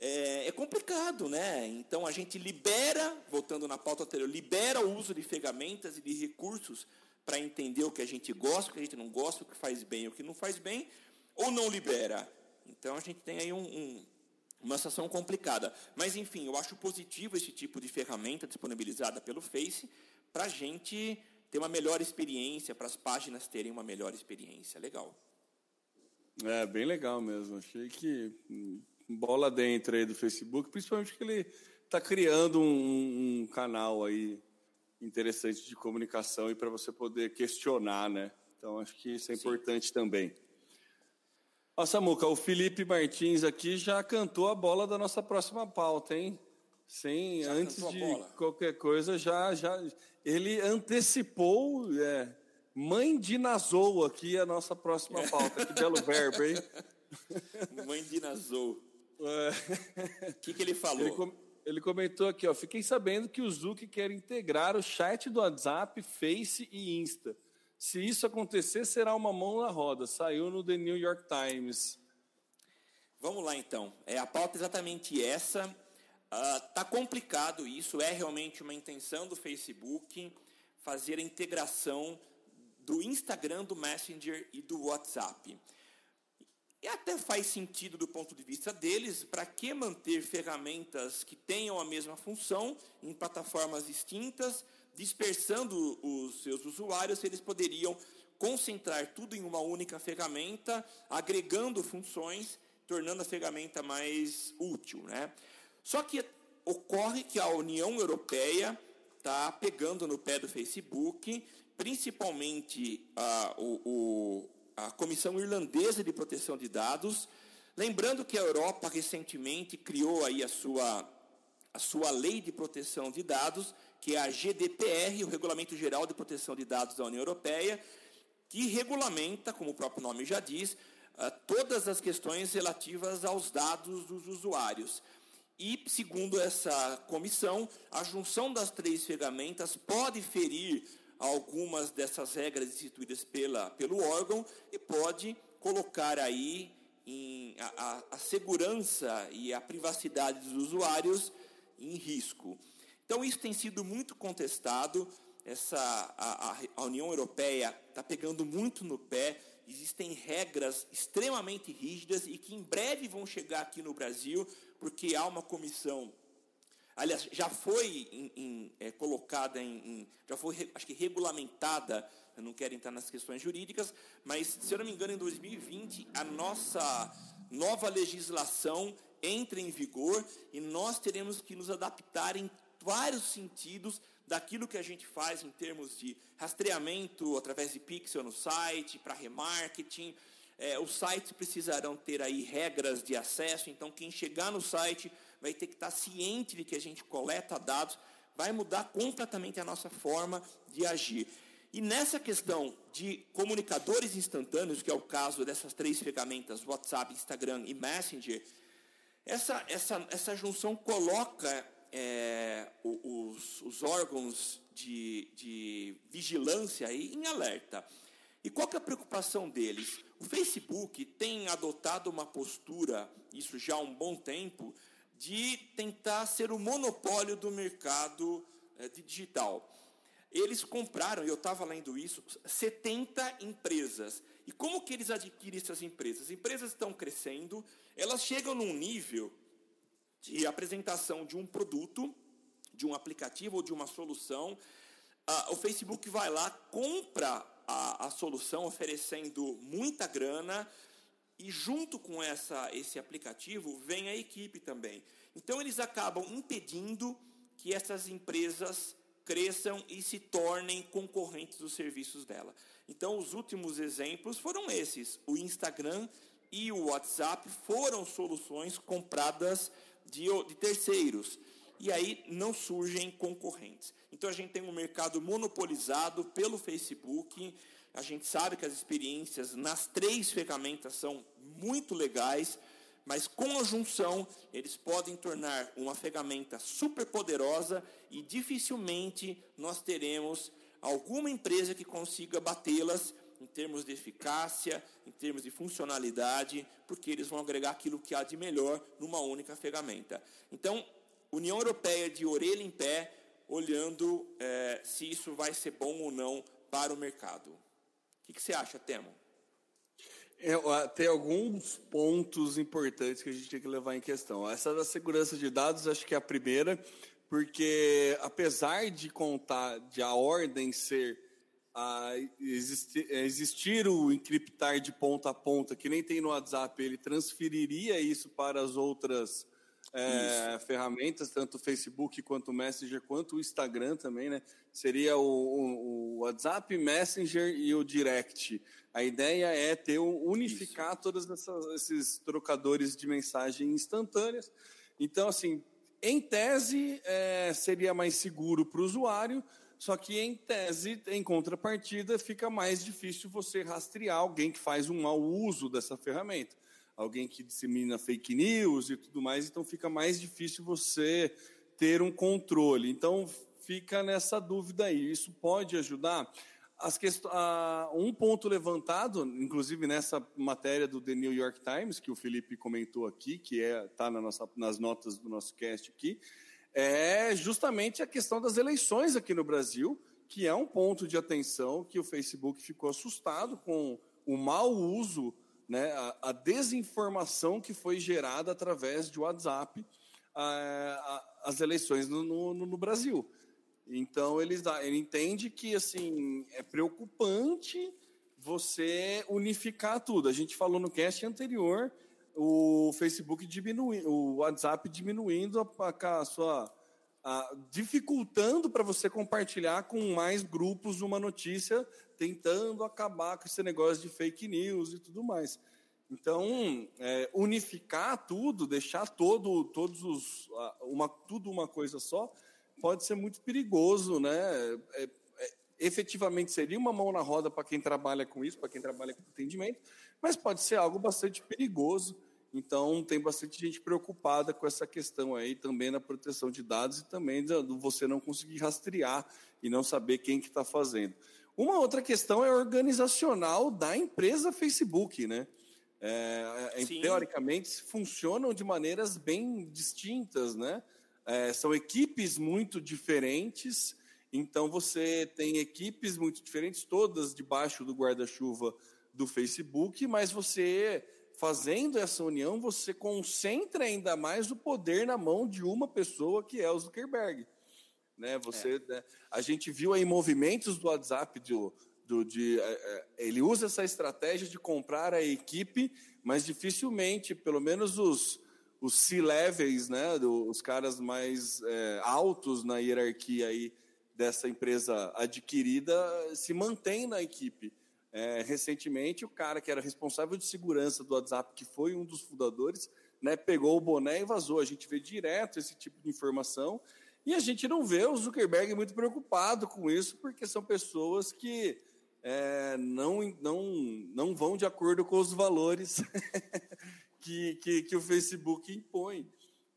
É, é, complicado, né? Então, a gente libera, voltando na pauta anterior, libera o uso de ferramentas e de recursos para entender o que a gente gosta, o que a gente não gosta, o que faz bem, o que não faz bem, ou não libera. Então, a gente tem aí um, um uma situação complicada. Mas, enfim, eu acho positivo esse tipo de ferramenta disponibilizada pelo Face, para a gente ter uma melhor experiência, para as páginas terem uma melhor experiência. Legal. É, bem legal mesmo. Achei que hum, bola dentro aí do Facebook, principalmente que ele está criando um, um, canal aí interessante de comunicação e para você poder questionar, né? Então, acho que isso é Sim. importante também. Ó, Samuca, o Felipe Martins aqui já cantou a bola da nossa próxima pauta, hein? Sim, já antes de qualquer coisa, já, já ele antecipou é, mãe de Nazou aqui a nossa próxima pauta. Que belo verbo, hein? Mãe de Nazou. O é. que, que ele falou? Ele, com, ele, comentou aqui, ó, fiquei sabendo que o Zuc quer integrar o chat do WhatsApp, Face e Insta. Se isso acontecer, será uma mão na roda. Saiu no The New York Times. Vamos lá, então. É, a pauta é exatamente essa. Uh, complicado isso, é realmente uma intenção do Facebook fazer a integração do Instagram, do Messenger e do WhatsApp. E até faz sentido do ponto de vista deles, para que manter ferramentas que tenham a mesma função em plataformas distintas, dispersando os seus usuários, se eles poderiam concentrar tudo em uma única ferramenta, agregando funções, tornando a ferramenta mais útil, né? Só que ocorre que a União Europeia está pegando no pé do Facebook, principalmente a, o, a Comissão Irlandesa de Proteção de Dados. Lembrando que a Europa recentemente criou aí a sua, a sua lei de proteção de dados, que é a GDPR, o Regulamento Geral de Proteção de Dados da União Europeia, que regulamenta, como o próprio nome já diz, todas as questões relativas aos dados dos usuários. E, segundo essa comissão, a junção das três ferramentas pode ferir algumas dessas regras instituídas pela, pelo órgão e pode colocar aí em, a, a, segurança e a privacidade dos usuários em risco. Então, isso tem sido muito contestado. Essa, a, a União Europeia está pegando muito no pé. Existem regras extremamente rígidas e que em breve vão chegar aqui no Brasil, porque há uma comissão aliás, já foi em, em, é, colocada em, já foi, acho que regulamentada, eu não quero entrar nas questões jurídicas, mas, se eu não me engano, em 2020, a nossa nova legislação entra em vigor e nós teremos que nos adaptar em vários sentidos daquilo que a gente faz em termos de rastreamento através de pixel no site, para remarketing, é, os sites precisarão ter aí regras de acesso, então quem chegar no site vai ter que estar ciente de que a gente coleta dados, vai mudar completamente a nossa forma de agir. E nessa questão de comunicadores instantâneos, que é o caso dessas três ferramentas, WhatsApp, Instagram e Messenger, essa, essa, essa junção coloca é, os, os, órgãos de, de vigilância aí em alerta. E qual que é a preocupação deles? O Facebook tem adotado uma postura, isso já há um bom tempo, de tentar ser o monopólio do mercado é, de digital. Eles compraram, e eu estava lendo isso, 70 empresas. E como que eles adquirem essas empresas? As empresas estão crescendo, elas chegam num nível de apresentação de um produto, de um aplicativo ou de uma solução. Ah, o Facebook vai lá, compra a, a solução oferecendo muita grana e junto com essa, esse aplicativo vem a equipe também. Então eles acabam impedindo que essas empresas cresçam e se tornem concorrentes dos serviços dela. Então os últimos exemplos foram esses. O Instagram e o WhatsApp foram soluções compradas de, de terceiros e aí não surgem concorrentes. Então a gente tem um mercado monopolizado pelo Facebook. A gente sabe que as experiências nas três ferramentas são muito legais, mas com a junção eles podem tornar uma ferramenta super poderosa e dificilmente nós teremos alguma empresa que consiga batê-las em termos de eficácia, em termos de funcionalidade, porque eles vão agregar aquilo que há de melhor numa única ferramenta. Então, União Europeia de orelha em pé, olhando é, se isso vai ser bom ou não para o mercado. Que, que você acha, Temo? É, tem alguns pontos importantes que a gente tem que levar em questão. Essa da segurança de dados, acho que é a primeira, porque apesar de contar, de a ordem ser a existir, existir, o encriptar de ponta a ponta, que nem tem no WhatsApp, ele transferiria isso para as outras é, ferramentas, tanto o Facebook quanto o Messenger, quanto o Instagram também, né? Seria o, o, o WhatsApp, Messenger e o Direct. A ideia é ter unificar Isso. todos esses trocadores de mensagem instantâneas. Então, assim, em tese, é, seria mais seguro para o usuário, só que em tese, em contrapartida, fica mais difícil você rastrear alguém que faz um mau uso dessa ferramenta alguém que dissemina fake news e tudo mais, então fica mais difícil você ter um controle. Então fica nessa dúvida aí. Isso pode ajudar? As quest... um ponto levantado, inclusive nessa matéria do The New York Times, que o Felipe comentou aqui, que está é, tá na nas notas do nosso cast aqui, é justamente a questão das eleições aqui no Brasil, que é um ponto de atenção que o Facebook ficou assustado com o mau uso né, a, a, desinformação que foi gerada através de WhatsApp as eleições no, no, no, Brasil. Então ele, ele entende que assim é preocupante você unificar tudo. A gente falou no cast anterior o Facebook diminuindo, o WhatsApp diminuindo a, a sua a, dificultando para você compartilhar com mais grupos uma notícia tentando acabar com esse negócio de fake news e tudo mais. Então, é, unificar tudo, deixar todo, todos os, uma, tudo uma coisa só, pode ser muito perigoso, né? É, é, efetivamente seria uma mão na roda para quem trabalha com isso, para quem trabalha com atendimento, mas pode ser algo bastante perigoso Então, tem bastante gente preocupada com essa questão aí, também na proteção de dados e também do você não conseguir rastrear e não saber quem que está fazendo. Uma outra questão é organizacional da empresa Facebook, né? É, é teoricamente, funcionam de maneiras bem distintas, né? É, são equipes muito diferentes, então você tem equipes muito diferentes, todas debaixo do guarda-chuva do Facebook, mas você fazendo essa união, você concentra ainda mais o poder na mão de uma pessoa que é o Zuckerberg. Né? Você, é. né? A gente viu aí movimentos do WhatsApp do, do, de, é, é, ele usa essa estratégia de comprar a equipe, mas dificilmente, pelo menos os, os C-levels, né, os caras mais é, altos na hierarquia aí dessa empresa adquirida, se mantém na equipe. É, recentemente, o cara que era responsável de segurança do WhatsApp, que foi um dos fundadores, né, pegou o boné e vazou. A gente vê direto esse tipo de informação e a gente não vê o Zuckerberg muito preocupado com isso, porque são pessoas que é, não, não, não vão de acordo com os valores que, que, que o Facebook impõe.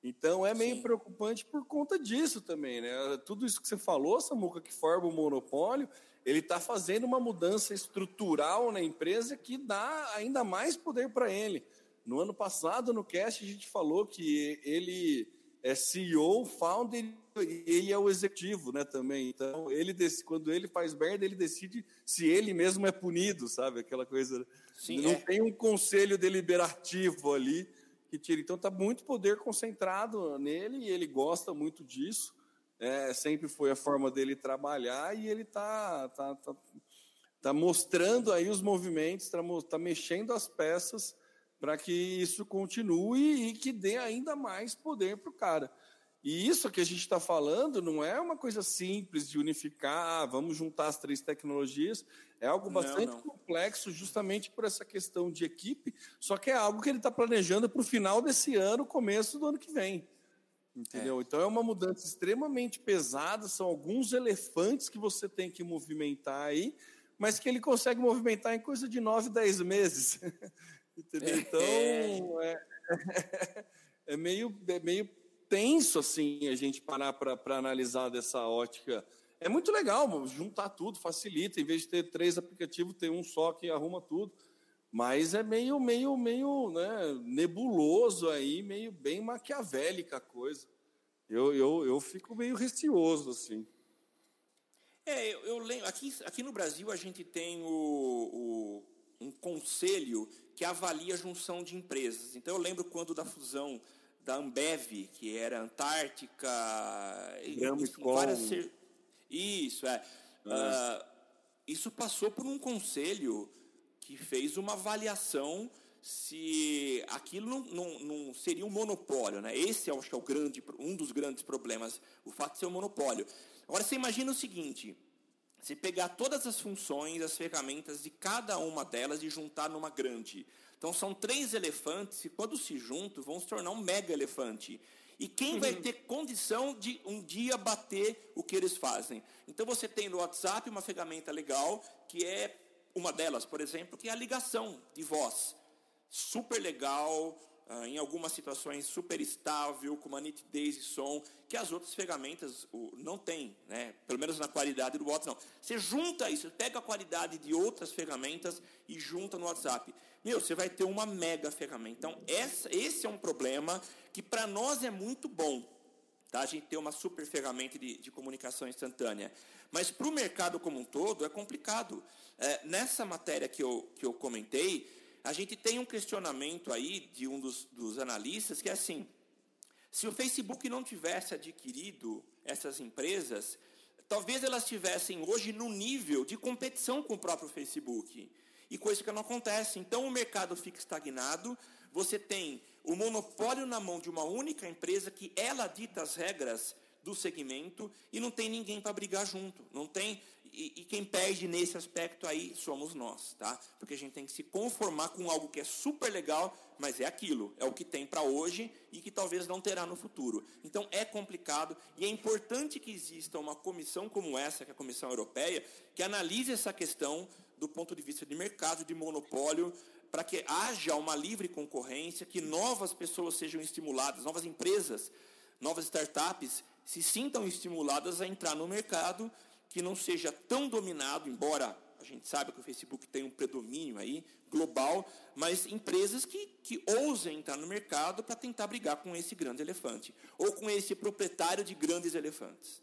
Então é meio Sim. preocupante por conta disso também, né? Tudo isso que você falou, Samuca, que forma o monopólio, ele está fazendo uma mudança estrutural na empresa que dá ainda mais poder para ele. No ano passado, no cast, a gente falou que ele é CEO, founder e ele é o executivo, né, também. Então, ele quando ele faz merda, ele decide se ele mesmo é punido, sabe? Aquela coisa. Sim, Não é. tem um conselho deliberativo ali que tira. Então, está muito poder concentrado nele e ele gosta muito disso é, sempre foi a forma dele trabalhar e ele está tá, tá, tá mostrando aí os movimentos, está tá mexendo as peças para que isso continue e que dê ainda mais poder para o cara. E isso que a gente está falando não é uma coisa simples de unificar, ah, vamos juntar as três tecnologias, é algo bastante não, não. complexo, justamente por essa questão de equipe, só que é algo que ele está planejando para o final desse ano, começo do ano que vem. Entendeu? É. Então é uma mudança extremamente pesada, são alguns elefantes que você tem que movimentar aí, mas que ele consegue movimentar em coisa de nove, dez meses. Entendeu? É. Então é, é, meio, é meio tenso assim a gente parar para analisar dessa ótica. É muito legal juntar tudo, facilita, em vez de ter três aplicativos, ter um só que arruma tudo. Mas é meio, meio, meio né, nebuloso aí, meio bem maquiavélica a coisa. Eu, eu, eu fico meio receoso, assim. É, eu, eu lembro. Aqui, aqui no Brasil a gente tem o, o, um conselho que avalia a junção de empresas. Então eu lembro quando da fusão da Ambev, que era Antártica, várias ser... Isso, é. Uh, isso passou por um conselho que fez uma avaliação se aquilo não, não, não, seria um monopólio, né? Esse eu acho que é o grande, um dos grandes problemas, o fato de ser um monopólio. Agora você imagina o seguinte: se pegar todas as funções, as ferramentas de cada uma delas e juntar numa grande. Então são três elefantes que quando se juntam vão se tornar um mega elefante. E quem vai ter condição de um dia bater o que eles fazem? Então você tem no WhatsApp uma ferramenta legal que é uma delas, por exemplo, que é a ligação de voz. Super legal, uh, em algumas situações super estável, com uma nitidez e som, que as outras ferramentas não têm, né? pelo menos na qualidade do WhatsApp. Você junta isso, pega a qualidade de outras ferramentas e junta no WhatsApp. Meu, você vai ter uma mega ferramenta. Então, essa, esse é um problema que para nós é muito bom. Tá? A gente ter uma super ferramenta de, de comunicação instantânea. Mas para o mercado como um todo é complicado. É, nessa matéria que eu, que eu comentei, a gente tem um questionamento aí de um dos, dos analistas que é assim: se o Facebook não tivesse adquirido essas empresas, talvez elas estivessem hoje no nível de competição com o próprio Facebook. E coisa que não acontece. Então o mercado fica estagnado, você tem o monopólio na mão de uma única empresa que ela dita as regras do segmento e não tem ninguém para brigar junto. Não tem e, e, quem perde nesse aspecto aí somos nós, tá? Porque a gente tem que se conformar com algo que é super legal, mas é aquilo, é o que tem para hoje e que talvez não terá no futuro. Então é complicado e é importante que exista uma comissão como essa, que é a Comissão Europeia, que analise essa questão do ponto de vista de mercado, de monopólio, para que haja uma livre concorrência, que novas pessoas sejam estimuladas, novas empresas, novas startups se sintam estimuladas a entrar no mercado que não seja tão dominado, embora a gente saiba que o Facebook tem um predomínio aí global, mas empresas que, que ousem entrar no mercado para tentar brigar com esse grande elefante, ou com esse proprietário de grandes elefantes.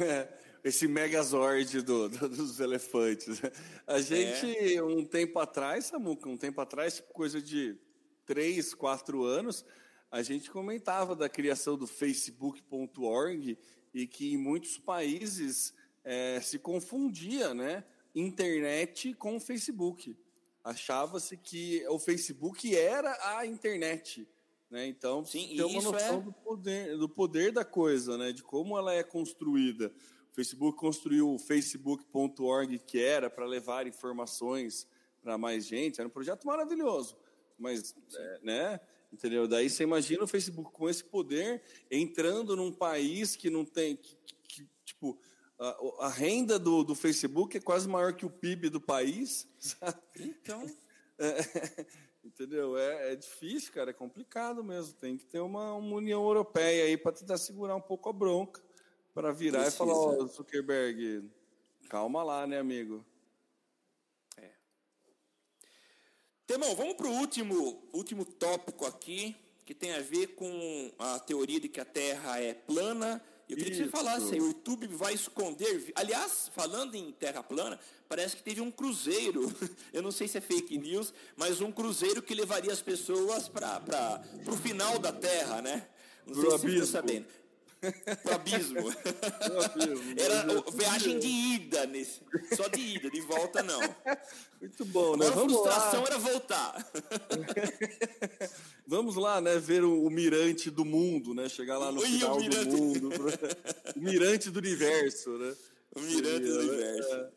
É, esse megazord do, do, dos elefantes. A gente, é. um tempo atrás, Samuca, um tempo atrás, coisa de três, quatro anos, a gente comentava da criação do Facebook.org e que em muitos países é, se confundia, né? Internet com Facebook. Achava-se que o Facebook era a internet. Né? Então, Sim, tem uma noção é... do, poder, do poder da coisa, né? de como ela é construída. O Facebook construiu o facebook.org, que era para levar informações para mais gente. Era um projeto maravilhoso. Mas, é, né? Entendeu? Daí você imagina o Facebook com esse poder entrando num país que não tem. Que, que, tipo, a, a, renda do, do Facebook é quase maior que o PIB do país. Sabe? Então. É, entendeu? É, é, difícil, cara, é complicado mesmo. Tem que ter uma, uma União Europeia aí para tentar segurar um pouco a bronca, para virar Precisa. e falar: Ó, oh, Zuckerberg, calma lá, né, amigo? É. Temão, vamos para o último, último tópico aqui, que tem a ver com a teoria de que a Terra é plana eu queria Isso. que você falasse aí, o YouTube vai esconder. Aliás, falando em terra plana, parece que teve um cruzeiro. Eu não sei se é fake news, mas um cruzeiro que levaria as pessoas para o final da Terra, né? Não sei Pro se você está sabendo. Pro abismo. abismo. Era viagem de ida nesse. Só de ida, de volta não. Muito bom, né? Agora Vamos a frustração lá. era voltar. Vamos lá, né? Ver o, o, mirante do mundo, né? Chegar lá no final do mundo. o mirante do universo, né? O mirante do universo. É.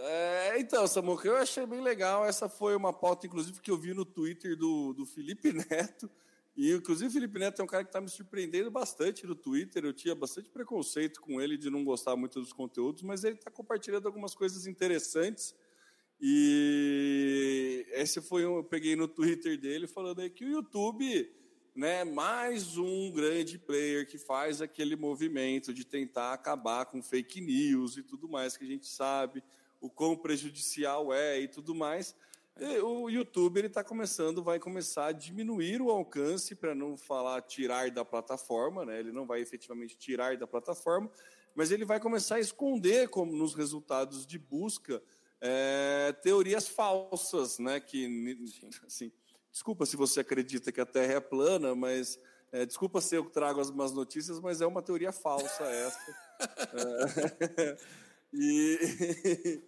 É, então, Samuca, eu achei bem legal. Essa foi uma pauta, inclusive, que eu vi no Twitter do, do Felipe Neto. E, inclusive, Felipe Neto é um cara que está me surpreendendo bastante no Twitter. Eu tinha bastante preconceito com ele de não gostar muito dos conteúdos, mas ele está compartilhando algumas coisas interessantes. E esse foi um, eu peguei no Twitter dele falando aí que o YouTube, né, mais um grande player que faz aquele movimento de tentar acabar com fake news e tudo mais que a gente sabe, o quão prejudicial é e tudo mais o YouTube ele está começando, vai começar a diminuir o alcance para não falar tirar da plataforma, né? Ele não vai efetivamente tirar da plataforma, mas ele vai começar a esconder como nos resultados de busca é, teorias falsas, né? Que assim, desculpa se você acredita que a Terra é plana, mas é, desculpa se eu trago as más notícias, mas é uma teoria falsa essa. é, e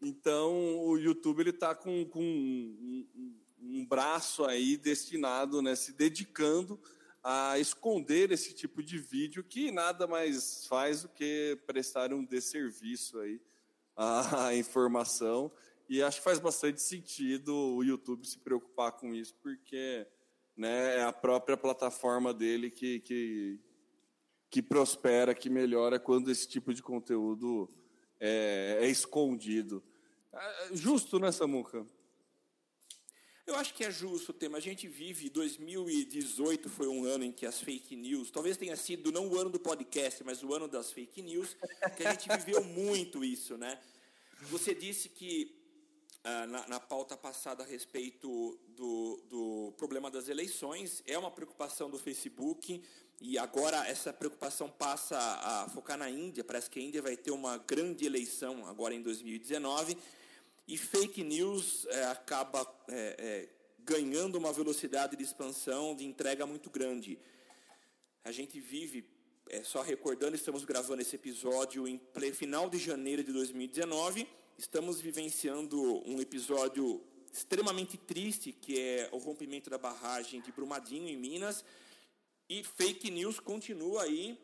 então, o YouTube ele está com, com um, um, um, braço aí destinado, né, se dedicando a esconder esse tipo de vídeo que nada mais faz do que prestar um desserviço aí à informação. E acho que faz bastante sentido o YouTube se preocupar com isso, porque né, é a própria plataforma dele que, que, que prospera, que melhora quando esse tipo de conteúdo é, é escondido. É, é justo, né, Samuca? Eu acho que é justo o tema. A gente vive, 2018 foi um ano em que as fake news, talvez tenha sido não o ano do podcast, mas o ano das fake news, que a gente viveu muito isso, né? Você disse que ah, na, na, pauta passada a respeito do, do problema das eleições, é uma preocupação do Facebook, e agora essa preocupação passa a focar na Índia. Parece que a Índia vai ter uma grande eleição agora em 2019. E fake news é, acaba é, é, ganhando uma velocidade de expansão, de entrega muito grande. A gente vive, é, só recordando, estamos gravando esse episódio em final de janeiro de 2019. Estamos vivenciando um episódio extremamente triste, que é o rompimento da barragem de Brumadinho, em Minas e fake news continua aí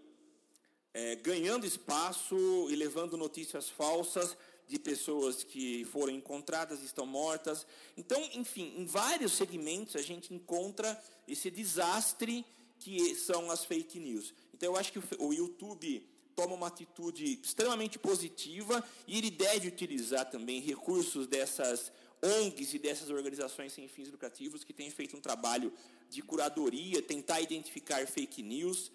é, ganhando espaço e levando notícias falsas de pessoas que foram encontradas estão mortas. Então, enfim, em vários segmentos a gente encontra esse desastre que são as fake news. Então, eu acho que o YouTube toma uma atitude extremamente positiva e ele deve utilizar também recursos dessas ONGs e dessas organizações sem fins lucrativos que têm feito um trabalho de curadoria, tentar identificar fake news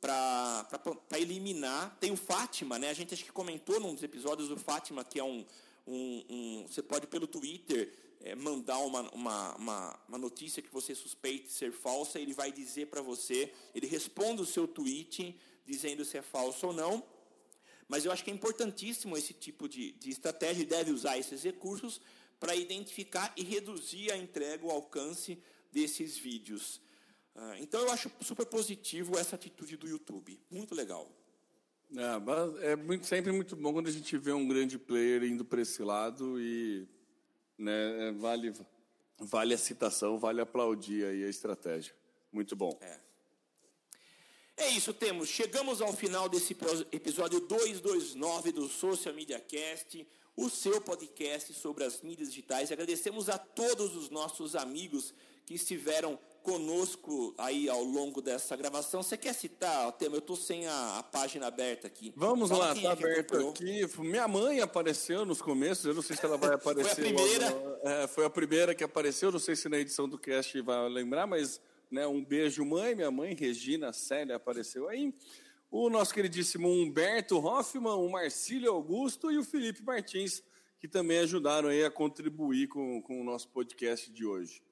para eliminar. Tem o Fátima, né? A gente acho que comentou num dos episódios do Fátima, que é um. um, um você pode pelo Twitter é, mandar uma, uma, uma, uma, notícia que você suspeite ser falsa, ele vai dizer para você, ele responde o seu tweet dizendo se é falso ou não. Mas eu acho que é importantíssimo esse tipo de, de estratégia e deve usar esses recursos para identificar e reduzir a entrega, o alcance desses vídeos. Uh, então eu acho super positivo essa atitude do YouTube. Muito legal. É, é muito, sempre muito bom quando a gente vê um grande player indo para esse lado e né, é, vale, vale a citação, vale aplaudir aí a estratégia. Muito bom. É. É isso, temos. Chegamos ao final desse episódio 229 do Social Media Cast, o seu podcast sobre as mídias digitais. Agradecemos a todos os nossos amigos que estiveram conosco aí ao longo dessa gravação. Você quer citar, Tema? Eu estou sem a, a, página aberta aqui. Vamos Fala lá, está é aberto aqui. Minha mãe apareceu nos começos, eu não sei se ela vai aparecer. foi a primeira? Logo, é, foi a primeira que apareceu, não sei se na edição do cast vai lembrar, mas né? Um beijo, mãe, minha mãe, Regina Célia apareceu aí. O nosso queridíssimo Humberto Hoffman, o Marcílio Augusto e o Felipe Martins, que também ajudaram aí a contribuir com, com o nosso podcast de hoje.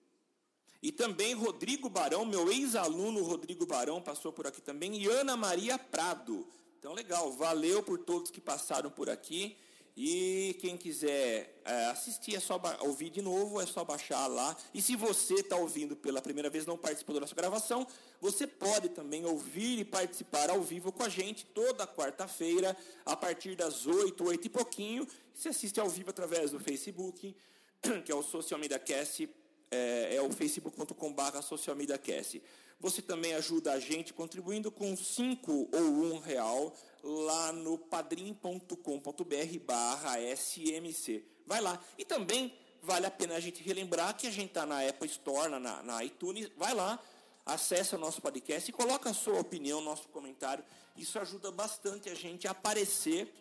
E também Rodrigo Barão, meu ex-aluno Rodrigo Barão passou por aqui também, e Ana Maria Prado. Então, legal, valeu por todos que passaram por aqui. E quem quiser é, assistir, é só ouvir de novo, é só baixar lá. E se você está ouvindo pela primeira vez, não participou da nossa gravação, você pode também ouvir e participar ao vivo com a gente toda quarta-feira, a partir das 8, 8 e pouquinho. Você assiste ao vivo através do Facebook, que é o Social Media Cast, é, é o facebook.com.br Social Media Cast. Você também ajuda a gente contribuindo com 5 ou 1 um real lá no padrim.com.br barra SMC. Vai lá. E também vale a pena a gente relembrar que a gente está na Apple Store, na, na iTunes. Vai lá, acessa o nosso podcast e coloca a sua opinião, nosso comentário. Isso ajuda bastante a gente a aparecer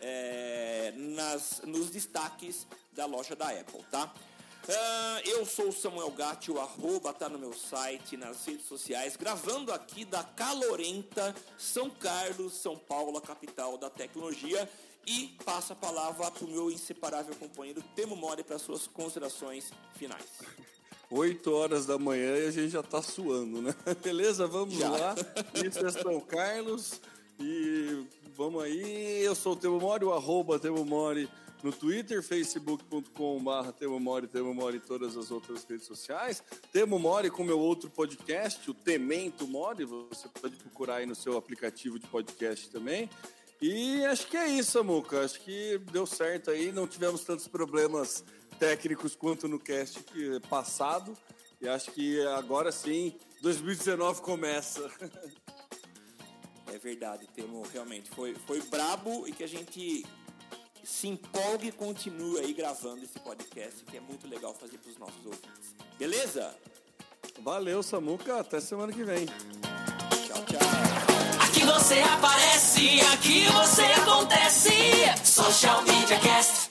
é, nas, nos destaques da loja da Apple, tá? Uh, eu sou o Samuel Gatti, o arroba tá no meu site, nas redes sociais, gravando aqui da calorenta São Carlos, São Paulo, a capital da tecnologia. E passa a palavra para o meu inseparável companheiro Temo Mori para suas considerações finais. 8 horas da manhã e a gente já está suando, né? Beleza? Vamos já. lá. Isso é São Carlos. E vamos aí. Eu sou o Temo Mori, o arroba Temo Mori no Twitter, facebook.com.br Temo Mori, Temo Mori e todas as outras redes sociais. Temo Mori com meu outro podcast, o Temento Mori, você pode procurar aí no seu aplicativo de podcast também. E acho que é isso, Samuca. Acho que deu certo aí, não tivemos tantos problemas técnicos quanto no cast passado. E acho que agora sim, 2019 começa. É verdade, Temo, realmente. Foi, foi brabo e que a gente se empolgue e continue aí gravando esse podcast, que é muito legal fazer para os nossos ouvintes. Beleza? Valeu, Samuca. Até semana que vem. Tchau, tchau. Aqui você aparece, aqui você acontece. Social Media Cast.